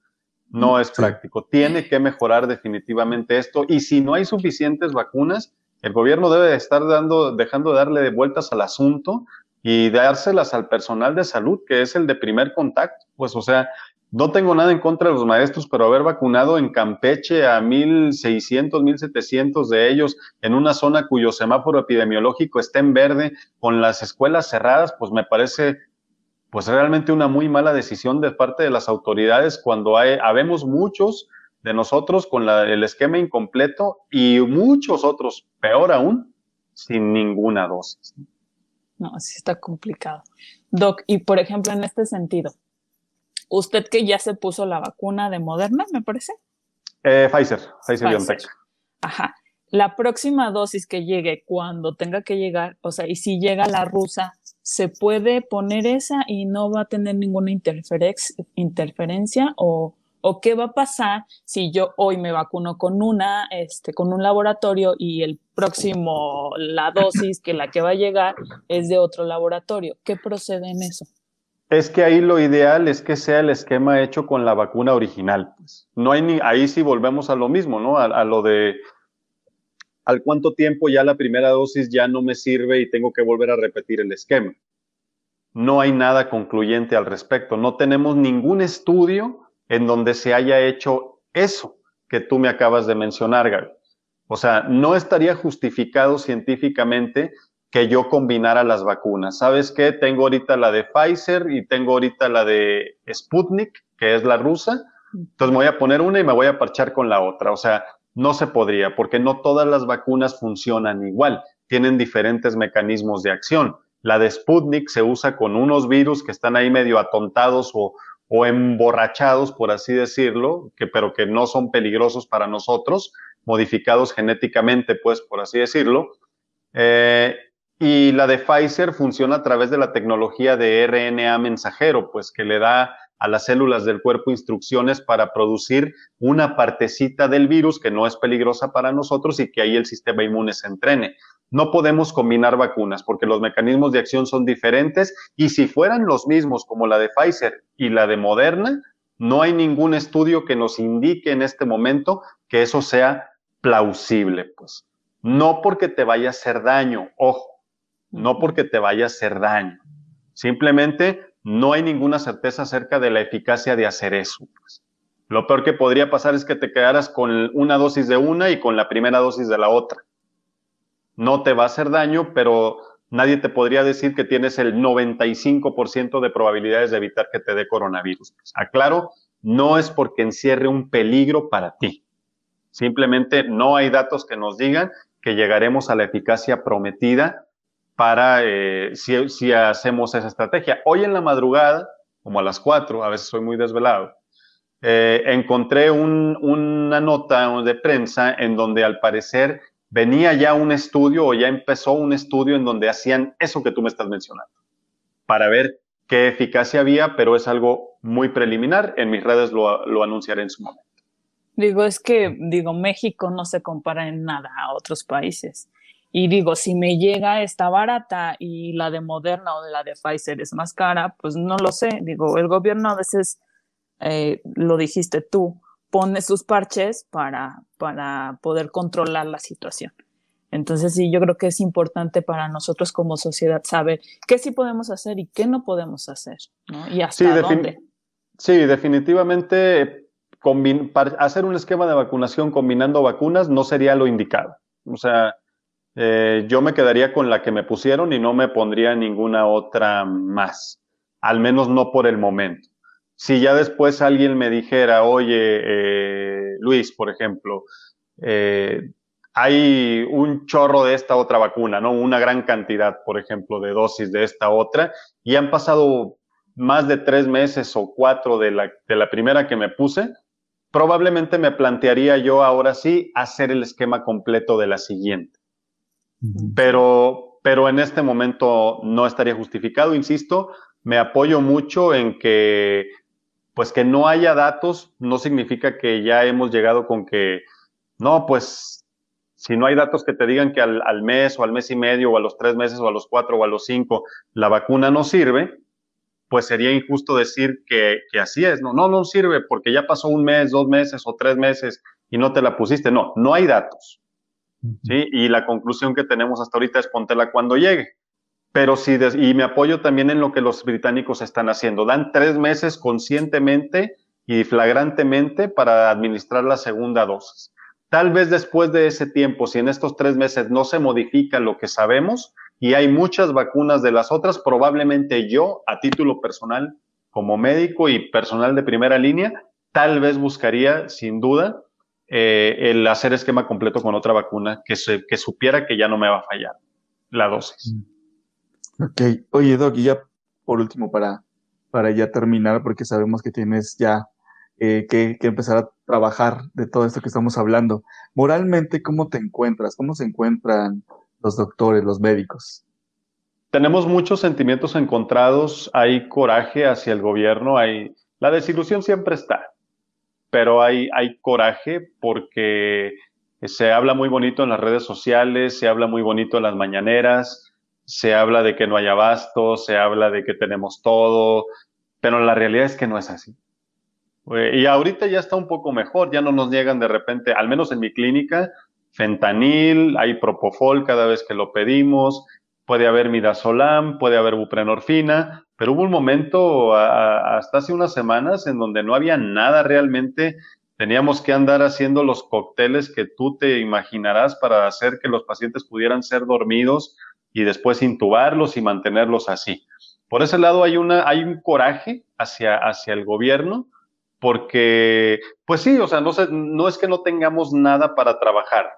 [SPEAKER 2] no es práctico. Tiene que mejorar definitivamente esto y si no hay suficientes vacunas, el gobierno debe estar dando, dejando de darle vueltas al asunto y dárselas al personal de salud, que es el de primer contacto. Pues, o sea, no tengo nada en contra de los maestros, pero haber vacunado en Campeche a 1.600, 1.700 de ellos en una zona cuyo semáforo epidemiológico está en verde, con las escuelas cerradas, pues me parece pues realmente una muy mala decisión de parte de las autoridades cuando hay, habemos muchos de nosotros con el esquema incompleto y muchos otros, peor aún, sin ninguna dosis.
[SPEAKER 3] No, así está complicado. Doc, y por ejemplo, en este sentido, usted que ya se puso la vacuna de Moderna, me parece.
[SPEAKER 2] Eh, Pfizer, Pfizer, BioNTech.
[SPEAKER 3] Ajá. La próxima dosis que llegue, cuando tenga que llegar, o sea, y si llega la rusa, ¿se puede poner esa y no va a tener ninguna interferencia o, o qué va a pasar si yo hoy me vacuno con una, este, con un laboratorio y el próximo, la dosis que la que va a llegar es de otro laboratorio? ¿Qué procede en eso?
[SPEAKER 2] Es que ahí lo ideal es que sea el esquema hecho con la vacuna original. Pues. No hay ni, ahí sí volvemos a lo mismo, ¿no? A, lo de al cuánto tiempo ya la primera dosis ya no me sirve y tengo que volver a repetir el esquema. No hay nada concluyente al respecto. No tenemos ningún estudio en donde se haya hecho eso que tú me acabas de mencionar, Gaby. O sea, no estaría justificado científicamente que yo combinara las vacunas. ¿Sabes qué? Tengo ahorita la de Pfizer y tengo ahorita la de Sputnik, que es la rusa. Entonces me voy a poner una y me voy a parchar con la otra. O sea, no se podría, porque no todas las vacunas funcionan igual. Tienen diferentes mecanismos de acción. La de Sputnik se usa con unos virus que están ahí medio atontados o, o emborrachados, por así decirlo, que, pero que no son peligrosos para nosotros, modificados genéticamente, pues, por así decirlo. Eh, y la de Pfizer funciona a través de la tecnología de RNA mensajero, pues que le da a las células del cuerpo instrucciones para producir una partecita del virus que no es peligrosa para nosotros y que ahí el sistema inmune se entrene. No podemos combinar vacunas porque los mecanismos de acción son diferentes y si fueran los mismos como la de Pfizer y la de Moderna, no hay ningún estudio que nos indique en este momento que eso sea plausible, pues. No porque te vaya a hacer daño, ojo, no porque te vaya a hacer daño. Simplemente no hay ninguna certeza acerca de la eficacia de hacer eso. Pues. Lo peor que podría pasar es que te quedaras con una dosis de una y con la primera dosis de la otra. No te va a hacer daño, pero nadie te podría decir que tienes el 95% de probabilidades de evitar que te dé coronavirus. aclaro, no es porque encierre un peligro para ti. Simplemente no hay datos que nos digan que llegaremos a la eficacia prometida para eh, si, hacemos esa estrategia. Hoy en la madrugada, como a las 4, a veces soy muy desvelado, eh, encontré una nota de prensa en donde al parecer venía ya un estudio o ya empezó un estudio en donde hacían eso que tú me estás mencionando, para ver qué eficacia había, pero es algo muy preliminar. En mis redes lo, lo anunciaré en su momento.
[SPEAKER 3] Digo, es que, digo, México no se compara en nada a otros países. Y digo, si me llega esta barata y la de Moderna o la de Pfizer es más cara, pues no lo sé. Digo, el gobierno a veces, eh, lo dijiste tú, pone sus parches para, para poder controlar la situación. Entonces, sí, yo creo que es importante para nosotros como sociedad saber qué sí podemos hacer y qué no podemos hacer, ¿no? Y hasta dónde.
[SPEAKER 2] Sí, definitivamente hacer un esquema de vacunación combinando vacunas no sería lo indicado. O sea, eh, yo me quedaría con la que me pusieron y no me pondría ninguna otra más, al menos no por el momento. Si ya después alguien me dijera, oye, eh, Luis, por ejemplo, eh, hay un chorro de esta otra vacuna, ¿no? Una gran cantidad, por ejemplo, de dosis de esta otra, y han pasado más de tres meses o cuatro de la, de la primera que me puse, probablemente me plantearía yo ahora sí hacer el esquema completo de la siguiente. Pero, pero en este momento no estaría justificado, insisto, me apoyo mucho en que, pues que no haya datos, no significa que ya hemos llegado con que, no, pues si no hay datos que te digan que al, mes o al mes y medio o a los tres meses o a los cuatro o a los cinco la vacuna no sirve, pues sería injusto decir que, así es. No, no, no sirve porque ya pasó un mes, dos meses o tres meses y no te la pusiste. No, no hay datos. ¿Sí? Y la conclusión que tenemos hasta ahorita es póntela cuando llegue. Pero sí, y me apoyo también en lo que los británicos están haciendo. Dan tres meses conscientemente y flagrantemente para administrar la segunda dosis. Tal vez después de ese tiempo, si en estos tres meses no se modifica lo que sabemos y hay muchas vacunas de las otras, probablemente yo, a título personal, como médico y personal de primera línea, tal vez buscaría, sin duda, eh, el hacer esquema completo con otra vacuna que, se, que supiera que ya no me va a fallar la dosis.
[SPEAKER 1] Mm. Ok. Oye, Doc, y ya por último, para, para ya terminar, porque sabemos que tienes ya eh, que, empezar a trabajar de todo esto que estamos hablando. Moralmente, ¿cómo te encuentras? ¿Cómo se encuentran los doctores, los médicos?
[SPEAKER 2] Tenemos muchos sentimientos encontrados, hay coraje hacia el gobierno, hay la desilusión siempre está, pero hay, hay coraje porque se habla muy bonito en las redes sociales, se habla muy bonito en las mañaneras, se habla de que no hay abasto, se habla de que tenemos todo, pero la realidad es que no es así. Y ahorita ya está un poco mejor, ya no nos niegan de repente, al menos en mi clínica, fentanil, hay propofol cada vez que lo pedimos, puede haber midazolam, puede haber buprenorfina, pero hubo un momento hasta hace unas semanas en donde no había nada realmente, teníamos que andar haciendo los cócteles que tú te imaginarás para hacer que los pacientes pudieran ser dormidos y después intubarlos y mantenerlos así. Por ese lado hay, una, hay un coraje hacia, hacia el gobierno, porque, pues sí, o sea, no, no es que no tengamos nada para trabajar,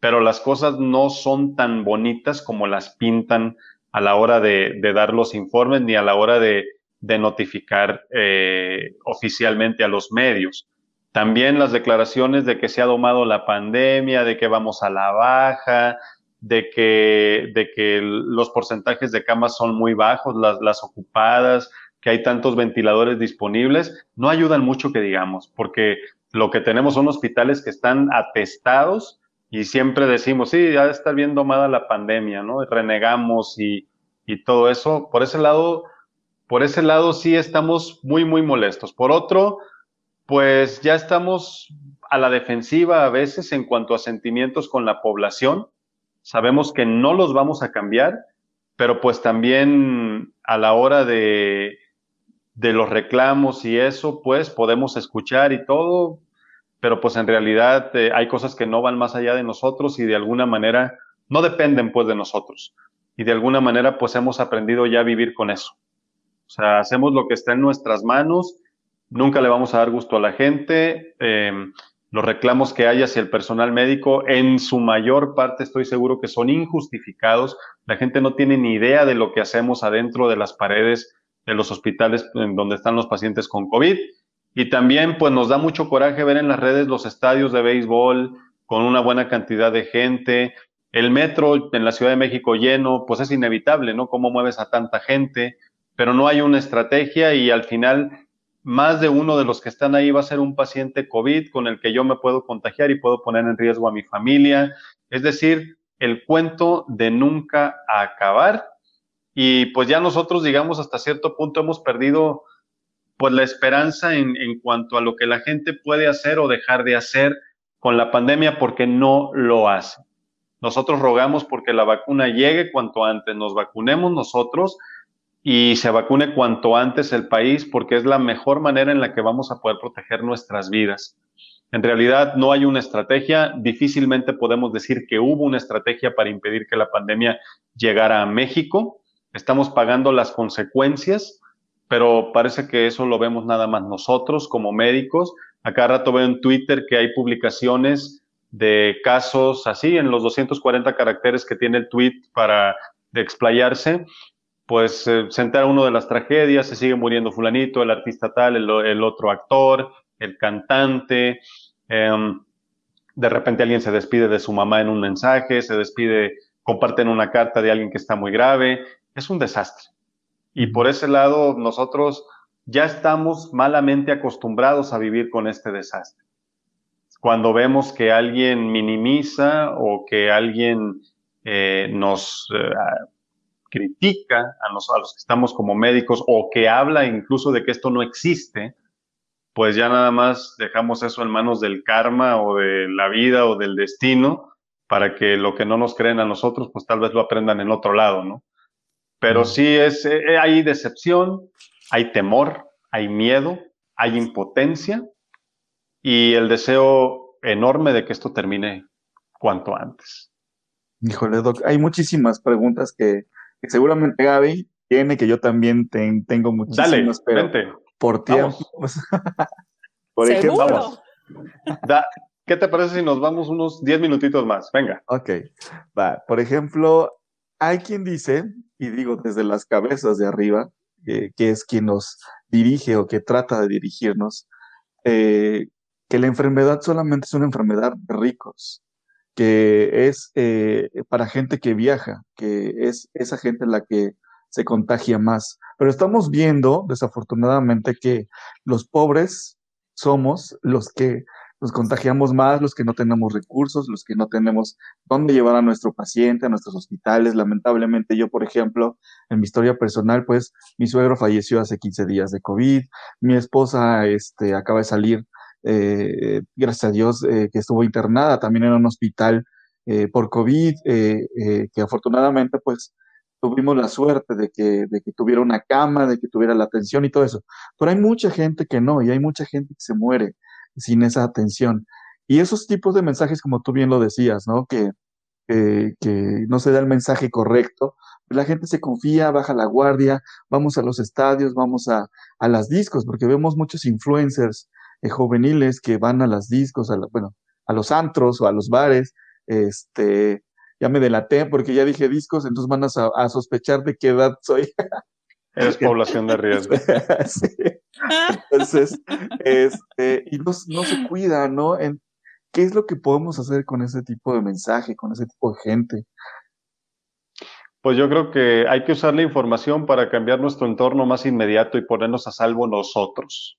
[SPEAKER 2] pero las cosas no son tan bonitas como las pintan a la hora de, dar los informes ni a la hora de, notificar eh, oficialmente a los medios. También las declaraciones de que se ha domado la pandemia, de que vamos a la baja, de que, de que los porcentajes de camas son muy bajos, las, las ocupadas, que hay tantos ventiladores disponibles, no ayudan mucho que digamos, porque lo que tenemos son hospitales que están atestados y siempre decimos, sí, ya está bien domada la pandemia, ¿no? renegamos y, y todo eso. Por ese lado, por ese lado sí estamos muy, muy molestos. Por otro, pues ya estamos a la defensiva a veces en cuanto a sentimientos con la población. Sabemos que no los vamos a cambiar, pero pues también a la hora de, de los reclamos y eso, pues podemos escuchar y todo, pero pues en realidad eh, hay cosas que no van más allá de nosotros y de alguna manera no dependen pues de nosotros. Y de alguna manera pues hemos aprendido ya a vivir con eso. O sea, hacemos lo que está en nuestras manos, nunca le vamos a dar gusto a la gente. Em, los reclamos que hay hacia el personal médico, en su mayor parte estoy seguro que son injustificados. La gente no tiene ni idea de lo que hacemos adentro de las paredes de los hospitales en donde están los pacientes con COVID. Y también pues nos da mucho coraje ver en las redes los estadios de béisbol con una buena cantidad de gente, el metro en la Ciudad de México lleno, pues es inevitable, ¿no? Cómo mueves a tanta gente, pero no hay una estrategia y al final más de uno de los que están ahí va a ser un paciente COVID con el que yo me puedo contagiar y puedo poner en riesgo a mi familia. Es decir, el cuento de nunca acabar y pues ya nosotros, digamos, hasta cierto punto hemos perdido pues la esperanza en, cuanto a lo que la gente puede hacer o dejar de hacer con la pandemia porque no lo hace. Nosotros rogamos porque la vacuna llegue cuanto antes, nos vacunemos nosotros y se vacune cuanto antes el país porque es la mejor manera en la que vamos a poder proteger nuestras vidas. En realidad no hay una estrategia, difícilmente podemos decir que hubo una estrategia para impedir que la pandemia llegara a México. Estamos pagando las consecuencias pero parece que eso lo vemos nada más nosotros como médicos. Acá rato veo en Twitter que hay publicaciones de casos así, en los 240 caracteres que tiene el tweet para explayarse, pues eh, se entera uno de las tragedias, se sigue muriendo fulanito, el artista tal, el, otro actor, el cantante, em, de repente alguien se despide de su mamá en un mensaje, se despide, comparten una carta de alguien que está muy grave, es un desastre. Y por ese lado, nosotros ya estamos malamente acostumbrados a vivir con este desastre. Cuando vemos que alguien minimiza o que alguien eh, nos eh, critica a, a los que estamos como médicos o que habla incluso de que esto no existe, pues ya nada más dejamos eso en manos del karma o de la vida o del destino para que lo que no nos creen a nosotros, pues tal vez lo aprendan en otro lado, ¿no? Pero sí es, eh, eh, hay decepción, hay temor, hay miedo, hay impotencia y el deseo enorme de que esto termine cuanto antes.
[SPEAKER 1] Híjole, Doc, hay muchísimas preguntas que, seguramente Gaby tiene, que yo también tengo muchísimas,
[SPEAKER 2] Dale,
[SPEAKER 1] pero por tiempo.
[SPEAKER 3] por ejemplo,
[SPEAKER 2] ¿Qué te parece si nos vamos unos 10 minutitos más? Venga.
[SPEAKER 1] Ok, va. Por ejemplo, hay quien dice y digo desde las cabezas de arriba, que es quien nos dirige o que trata de dirigirnos, eh, que la enfermedad solamente es una enfermedad de ricos, que es eh, para gente que viaja, que es esa gente la que se contagia más. Pero estamos viendo, desafortunadamente, que los pobres somos los que nos contagiamos más los que no tenemos recursos, los que no tenemos dónde llevar a nuestro paciente, a nuestros hospitales. Lamentablemente yo, por ejemplo, en mi historia personal, pues mi suegro falleció hace 15 días de COVID, mi esposa este, acaba de salir, eh, gracias a Dios, eh, que estuvo internada también en un hospital eh, por COVID, que afortunadamente pues tuvimos la suerte de que, de que tuviera una cama, de que tuviera la atención y todo eso. Pero hay mucha gente que no, y hay mucha gente que se muere sin esa atención. Y esos tipos de mensajes, como tú bien lo decías, ¿no? Que, que no se da el mensaje correcto, la gente se confía, baja la guardia, vamos a los estadios, vamos a, a las discos, porque vemos muchos influencers eh, juveniles que van a las discos, a bueno, a los antros o a los bares, este, ya me delaté porque ya dije discos, entonces van a, a sospechar de qué edad soy.
[SPEAKER 2] Es población de riesgo.
[SPEAKER 1] sí. Entonces, este, y no, se cuida, ¿no? En, ¿Qué es lo que podemos hacer con ese tipo de mensaje, con ese tipo de gente?
[SPEAKER 2] Pues yo creo que hay que usar la información para cambiar nuestro entorno más inmediato y ponernos a salvo nosotros.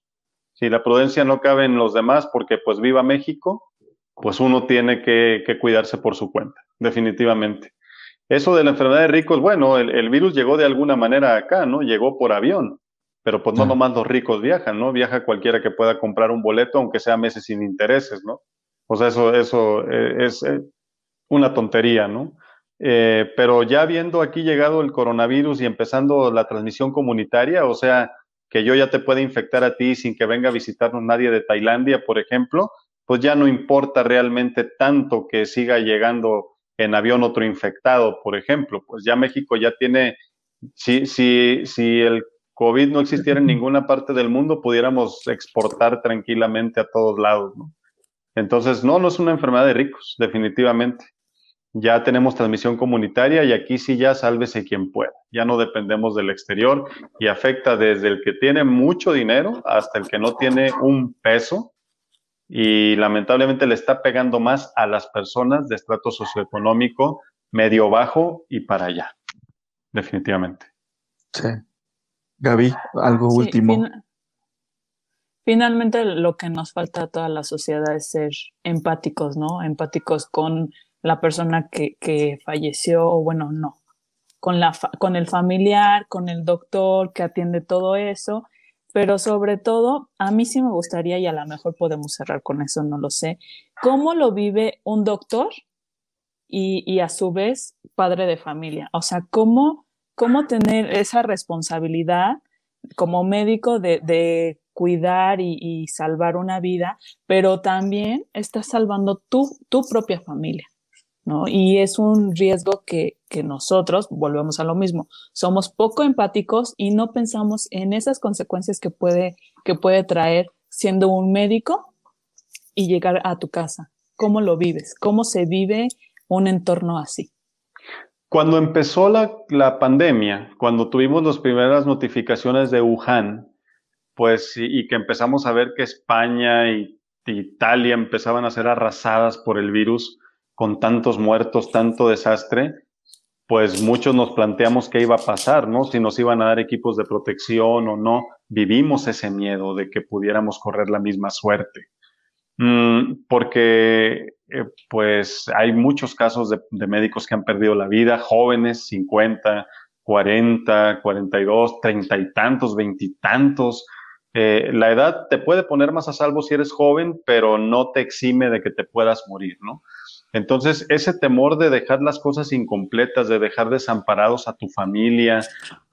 [SPEAKER 2] Si la prudencia no cabe en los demás porque pues viva México, pues uno tiene que, que cuidarse por su cuenta, definitivamente. Eso de la enfermedad de ricos, bueno, el, virus llegó de alguna manera acá, ¿no? Llegó por avión, pero pues no nomás los ricos viajan, ¿no? Viaja cualquiera que pueda comprar un boleto, aunque sea meses sin intereses, ¿no? O sea, eso, eso eh, es eh, una tontería, ¿no? Eh, pero ya viendo aquí llegado el coronavirus y empezando la transmisión comunitaria, o sea, que yo ya te pueda infectar a ti sin que venga a visitarnos nadie de Tailandia, por ejemplo, pues ya no importa realmente tanto que siga llegando en avión otro infectado, por ejemplo. Pues ya México ya tiene, si, si, si el COVID no existiera en ninguna parte del mundo, pudiéramos exportar tranquilamente a todos lados, ¿no? Entonces, no, no es una enfermedad de ricos, definitivamente. Ya tenemos transmisión comunitaria y aquí sí ya sálvese quien pueda. Ya no dependemos del exterior y afecta desde el que tiene mucho dinero hasta el que no tiene un peso y lamentablemente le está pegando más a las personas de estrato socioeconómico medio bajo y para allá, definitivamente.
[SPEAKER 1] Sí. Gaby, algo último.
[SPEAKER 3] finalmente lo que nos falta a toda la sociedad es ser empáticos, ¿no? Empáticos con la persona que, que falleció, o bueno, no, con, la con el familiar, con el doctor que atiende todo eso pero sobre todo, a mí sí me gustaría, y a lo mejor podemos cerrar con eso, no lo sé, cómo lo vive un doctor y, y a su vez padre de familia. O sea, cómo, cómo tener esa responsabilidad como médico de, cuidar y, salvar una vida, pero también estás salvando tu, tu propia familia. ¿no? Y es un riesgo que, que nosotros, volvemos a lo mismo, somos poco empáticos y no pensamos en esas consecuencias que puede, que puede traer siendo un médico y llegar a tu casa. ¿Cómo lo vives? ¿Cómo se vive un entorno así?
[SPEAKER 2] Cuando empezó la, la pandemia, cuando tuvimos las primeras notificaciones de Wuhan, pues, y, que empezamos a ver que España y Italia empezaban a ser arrasadas por el virus, con tantos muertos, tanto desastre, pues muchos nos planteamos qué iba a pasar, ¿no? Si nos iban a dar equipos de protección o no. Vivimos ese miedo de que pudiéramos correr la misma suerte. Mm, porque, eh, pues, hay muchos casos de, médicos que han perdido la vida, jóvenes, 50, 40, 42, 30 y tantos, 20 y tantos. Eh, la edad te puede poner más a salvo si eres joven, pero no te exime de que te puedas morir, ¿no? Entonces, ese temor de dejar las cosas incompletas, de dejar desamparados a tu familia,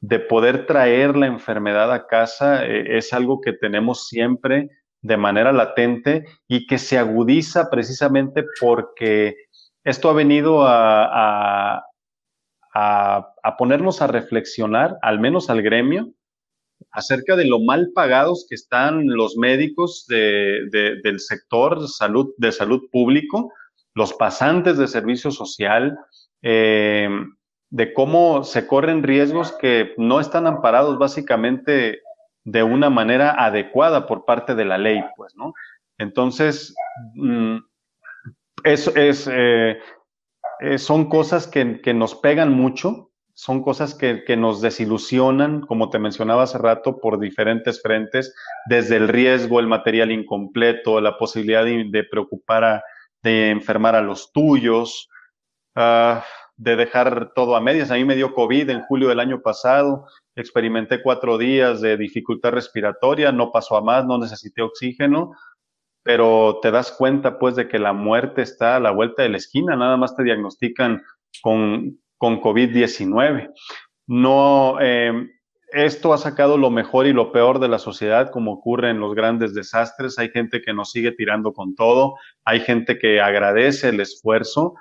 [SPEAKER 2] de poder traer la enfermedad a casa, eh, es algo que tenemos siempre de manera latente y que se agudiza precisamente porque esto ha venido a, ponernos a reflexionar, al menos al gremio, acerca de lo mal pagados que están los médicos del sector salud, de salud público los pasantes de servicio social, eh, de cómo se corren riesgos que no están amparados básicamente de una manera adecuada por parte de la ley, pues, ¿no? Entonces, mm, es, eh, son cosas que, nos pegan mucho, son cosas que, nos desilusionan, como te mencionaba hace rato, por diferentes frentes, desde el riesgo, el material incompleto, la posibilidad de preocupar a, de enfermar a los tuyos, uh, de dejar todo a medias. A mí me dio COVID en julio del año pasado, experimenté cuatro días de dificultad respiratoria, no pasó a más, no necesité oxígeno, pero te das cuenta pues de que la muerte está a la vuelta de la esquina, nada más te diagnostican con, con COVID-19. No, eh, esto ha sacado lo mejor y lo peor de la sociedad, como ocurre en los grandes desastres. Hay gente que nos sigue tirando con todo, hay gente que agradece el esfuerzo,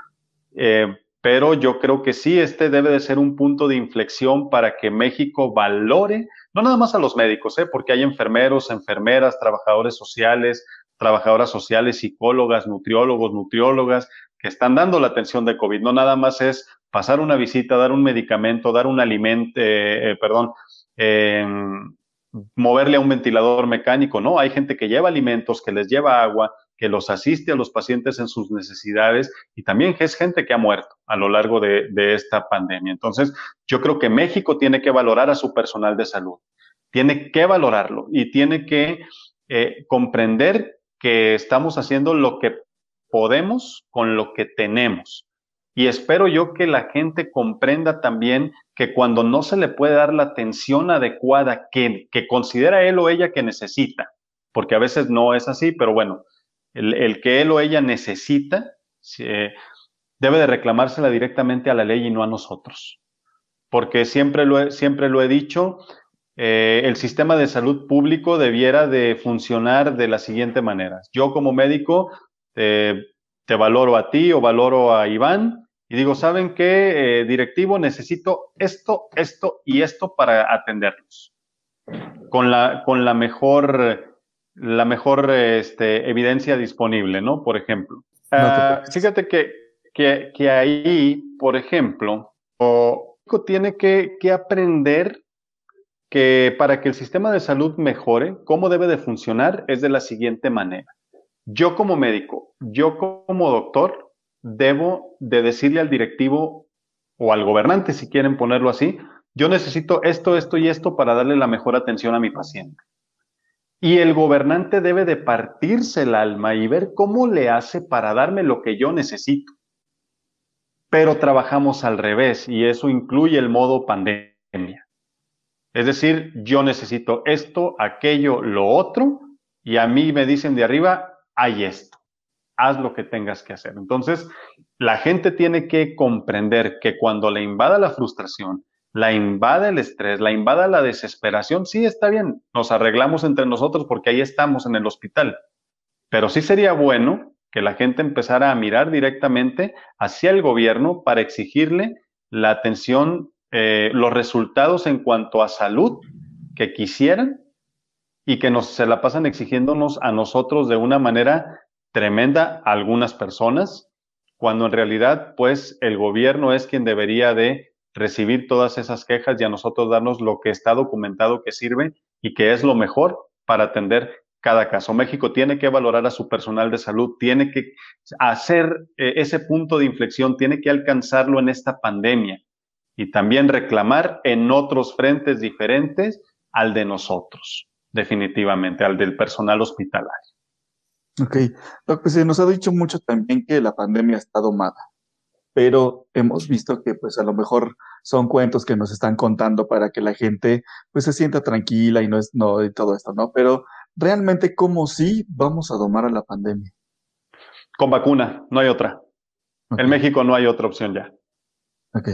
[SPEAKER 2] eh, pero yo creo que sí, este debe de ser un punto de inflexión para que México valore, no nada más a los médicos, ¿eh? porque hay enfermeros, enfermeras, trabajadores sociales, trabajadoras sociales, psicólogas, nutriólogos, nutriólogas, que están dando la atención de COVID. No nada más es pasar una visita, dar un medicamento, dar un alimento, eh, perdón, moverle a un ventilador mecánico, ¿no? Hay gente que lleva alimentos, que les lleva agua, que los asiste a los pacientes en sus necesidades y también es gente que ha muerto a lo largo de, esta pandemia. Entonces, yo creo que México tiene que valorar a su personal de salud, tiene que valorarlo y tiene que eh, comprender que estamos haciendo lo que podemos con lo que tenemos. Y espero yo que la gente comprenda también que cuando no se le puede dar la atención adecuada que, que considera él o ella que necesita, porque a veces no es así, pero bueno, el, que él o ella necesita debe de reclamársela directamente a la ley y no a nosotros. Porque siempre lo he, siempre lo he dicho, eh, el sistema de salud público debiera de funcionar de la siguiente manera. Yo como médico te valoro a ti o valoro a Iván y digo, ¿saben qué, eh, directivo? Necesito esto, esto y esto para atenderlos. Con la, con la mejor, la mejor este, evidencia disponible, ¿no? Por ejemplo. Ah, fíjate que, que, que, ahí, por ejemplo, o tiene que, que aprender que para que el sistema de salud mejore, cómo debe de funcionar es de la siguiente manera. Yo como médico, yo como doctor, debo de decirle al directivo o al gobernante, si quieren ponerlo así, yo necesito esto, esto y esto para darle la mejor atención a mi paciente. Y el gobernante debe de partirse el alma y ver cómo le hace para darme lo que yo necesito. Pero trabajamos al revés y eso incluye el modo pandemia. Es decir, yo necesito esto, aquello, lo otro, y a mí me dicen de arriba, hay esto, haz lo que tengas que hacer. Entonces, la gente tiene que comprender que cuando le invada la frustración, la invada el estrés, la invada la desesperación, sí está bien, nos arreglamos entre nosotros porque ahí estamos en el hospital, pero sí sería bueno que la gente empezara a mirar directamente hacia el gobierno para exigirle la atención, eh, los resultados en cuanto a salud que quisieran y que nos se la pasan exigiéndonos a nosotros de una manera tremenda algunas personas, cuando en realidad pues el gobierno es quien debería de recibir todas esas quejas y a nosotros darnos lo que está documentado que sirve y que es lo mejor para atender cada caso. México tiene que valorar a su personal de salud, tiene que hacer eh, ese punto de inflexión, tiene que alcanzarlo en esta pandemia y también reclamar en otros frentes diferentes al de nosotros, definitivamente, al del personal hospitalario.
[SPEAKER 1] Ok, pues se nos ha dicho mucho también que la pandemia está domada, pero hemos visto que pues a lo mejor son cuentos que nos están contando para que la gente pues se sienta tranquila y no es no y todo esto, ¿no? Pero realmente cómo sí vamos a domar a la pandemia.
[SPEAKER 2] Con vacuna, no hay otra. En México no hay otra opción ya.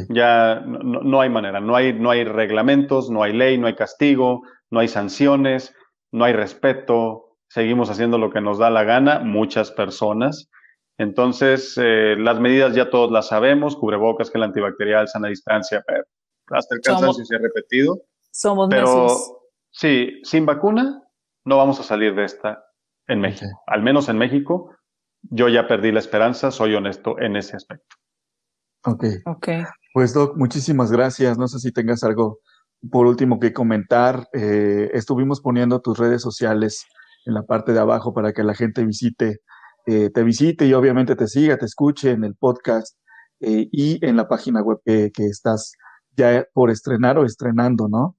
[SPEAKER 2] Ya no, hay manera, no hay, no hay reglamentos, no hay ley, no hay castigo, no hay sanciones, no hay respeto, seguimos haciendo lo que nos da la gana, muchas personas. Entonces, eh, las medidas ya todos las sabemos, cubrebocas, que el antibacterial, sana distancia, hasta el cansancio se ha repetido.
[SPEAKER 3] Somos
[SPEAKER 2] Pero sí, sin vacuna no vamos a salir de esta en México. Al menos en México, yo ya perdí la esperanza, soy honesto en ese aspecto.
[SPEAKER 1] Ok. okay. Pues Doc, muchísimas gracias. No sé si tengas algo por último que comentar. Eh, estuvimos poniendo tus redes sociales en la parte de abajo para que la gente visite, eh, te visite y obviamente te siga, te escuche en el podcast eh, y en la página web que, que estás ya por estrenar o estrenando, ¿no?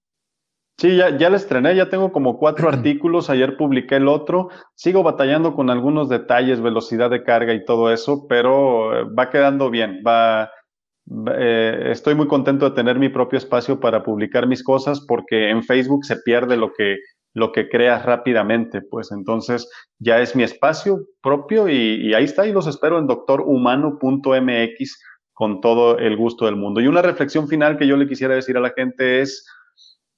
[SPEAKER 2] Sí, ya, ya la estrené, ya tengo como cuatro artículos, ayer publiqué el otro, sigo batallando con algunos detalles, velocidad de carga y todo eso, pero eh, va quedando bien, va, eh, estoy muy contento de tener mi propio espacio para publicar mis cosas porque en Facebook se pierde lo que, lo que creas rápidamente, pues entonces ya es mi espacio propio y, ahí está y los espero en doctorhumano.mx con todo el gusto del mundo. Y una reflexión final que yo le quisiera decir a la gente es,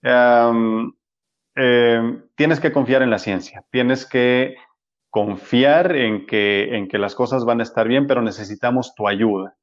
[SPEAKER 2] em, tienes que confiar en la ciencia, tienes que confiar en que, en que las cosas van a estar bien, pero necesitamos tu ayuda.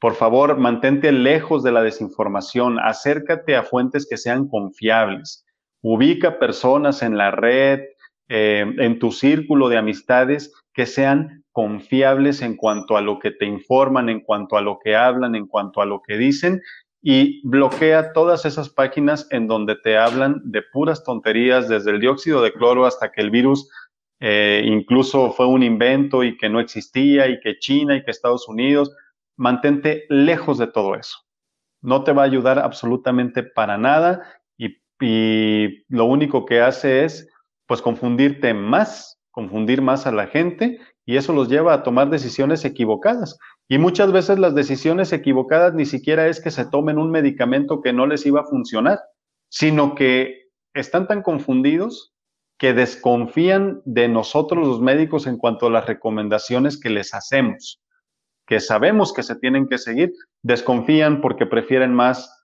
[SPEAKER 2] Por favor, mantente lejos de la desinformación, acércate a fuentes que sean confiables, ubica personas en la red, em, en tu círculo de amistades que sean confiables en cuanto a lo que te informan, en cuanto a lo que hablan, en cuanto a lo que dicen y bloquea todas esas páginas en donde te hablan de puras tonterías, desde el dióxido de cloro hasta que el virus eh, incluso fue un invento y que no existía y que China y que Estados Unidos. Mantente lejos de todo eso. No te va a ayudar absolutamente para nada y, lo único que hace es pues confundirte más, confundir más a la gente y eso los lleva a tomar decisiones equivocadas. Y muchas veces las decisiones equivocadas ni siquiera es que se tomen un medicamento que no les iba a funcionar, sino que están tan confundidos que desconfían de nosotros los médicos en cuanto a las recomendaciones que les hacemos, que sabemos que se tienen que seguir, desconfían porque prefieren más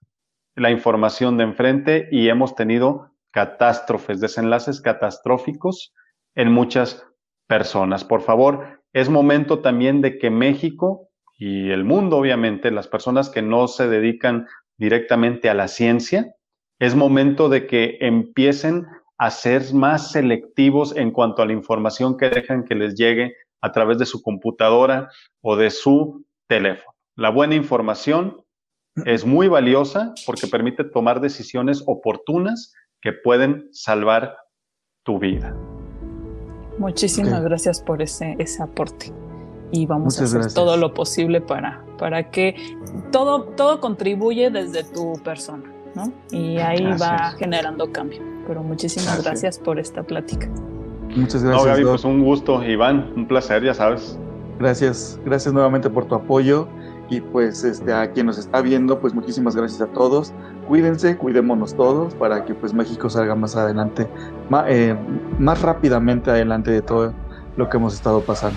[SPEAKER 2] la información de enfrente y hemos tenido catástrofes, desenlaces catastróficos en muchas personas. Por favor, es momento también de que México y el mundo, obviamente, las personas que no se dedican directamente a la ciencia, es momento de que empiecen a ser más selectivos en cuanto a la información que dejan que les llegue a través de su computadora o de su teléfono. La buena información es muy valiosa porque permite tomar decisiones oportunas que pueden salvar tu vida.
[SPEAKER 3] Muchísimas gracias por ese, ese aporte y vamos a hacer todo lo posible para, para que todo, todo contribuye desde tu persona, ¿no? Y ahí va generando cambio. Pero muchísimas gracias por esta plática.
[SPEAKER 1] Muchas gracias.
[SPEAKER 2] No, Gaby, pues un gusto, Iván, un placer, ya sabes.
[SPEAKER 1] Gracias, gracias nuevamente por tu apoyo Y pues este, a quien nos está viendo, pues muchísimas gracias a todos. Cuídense, cuidémonos todos para que pues México salga más adelante, más, eh, más rápidamente adelante de todo lo que hemos estado pasando.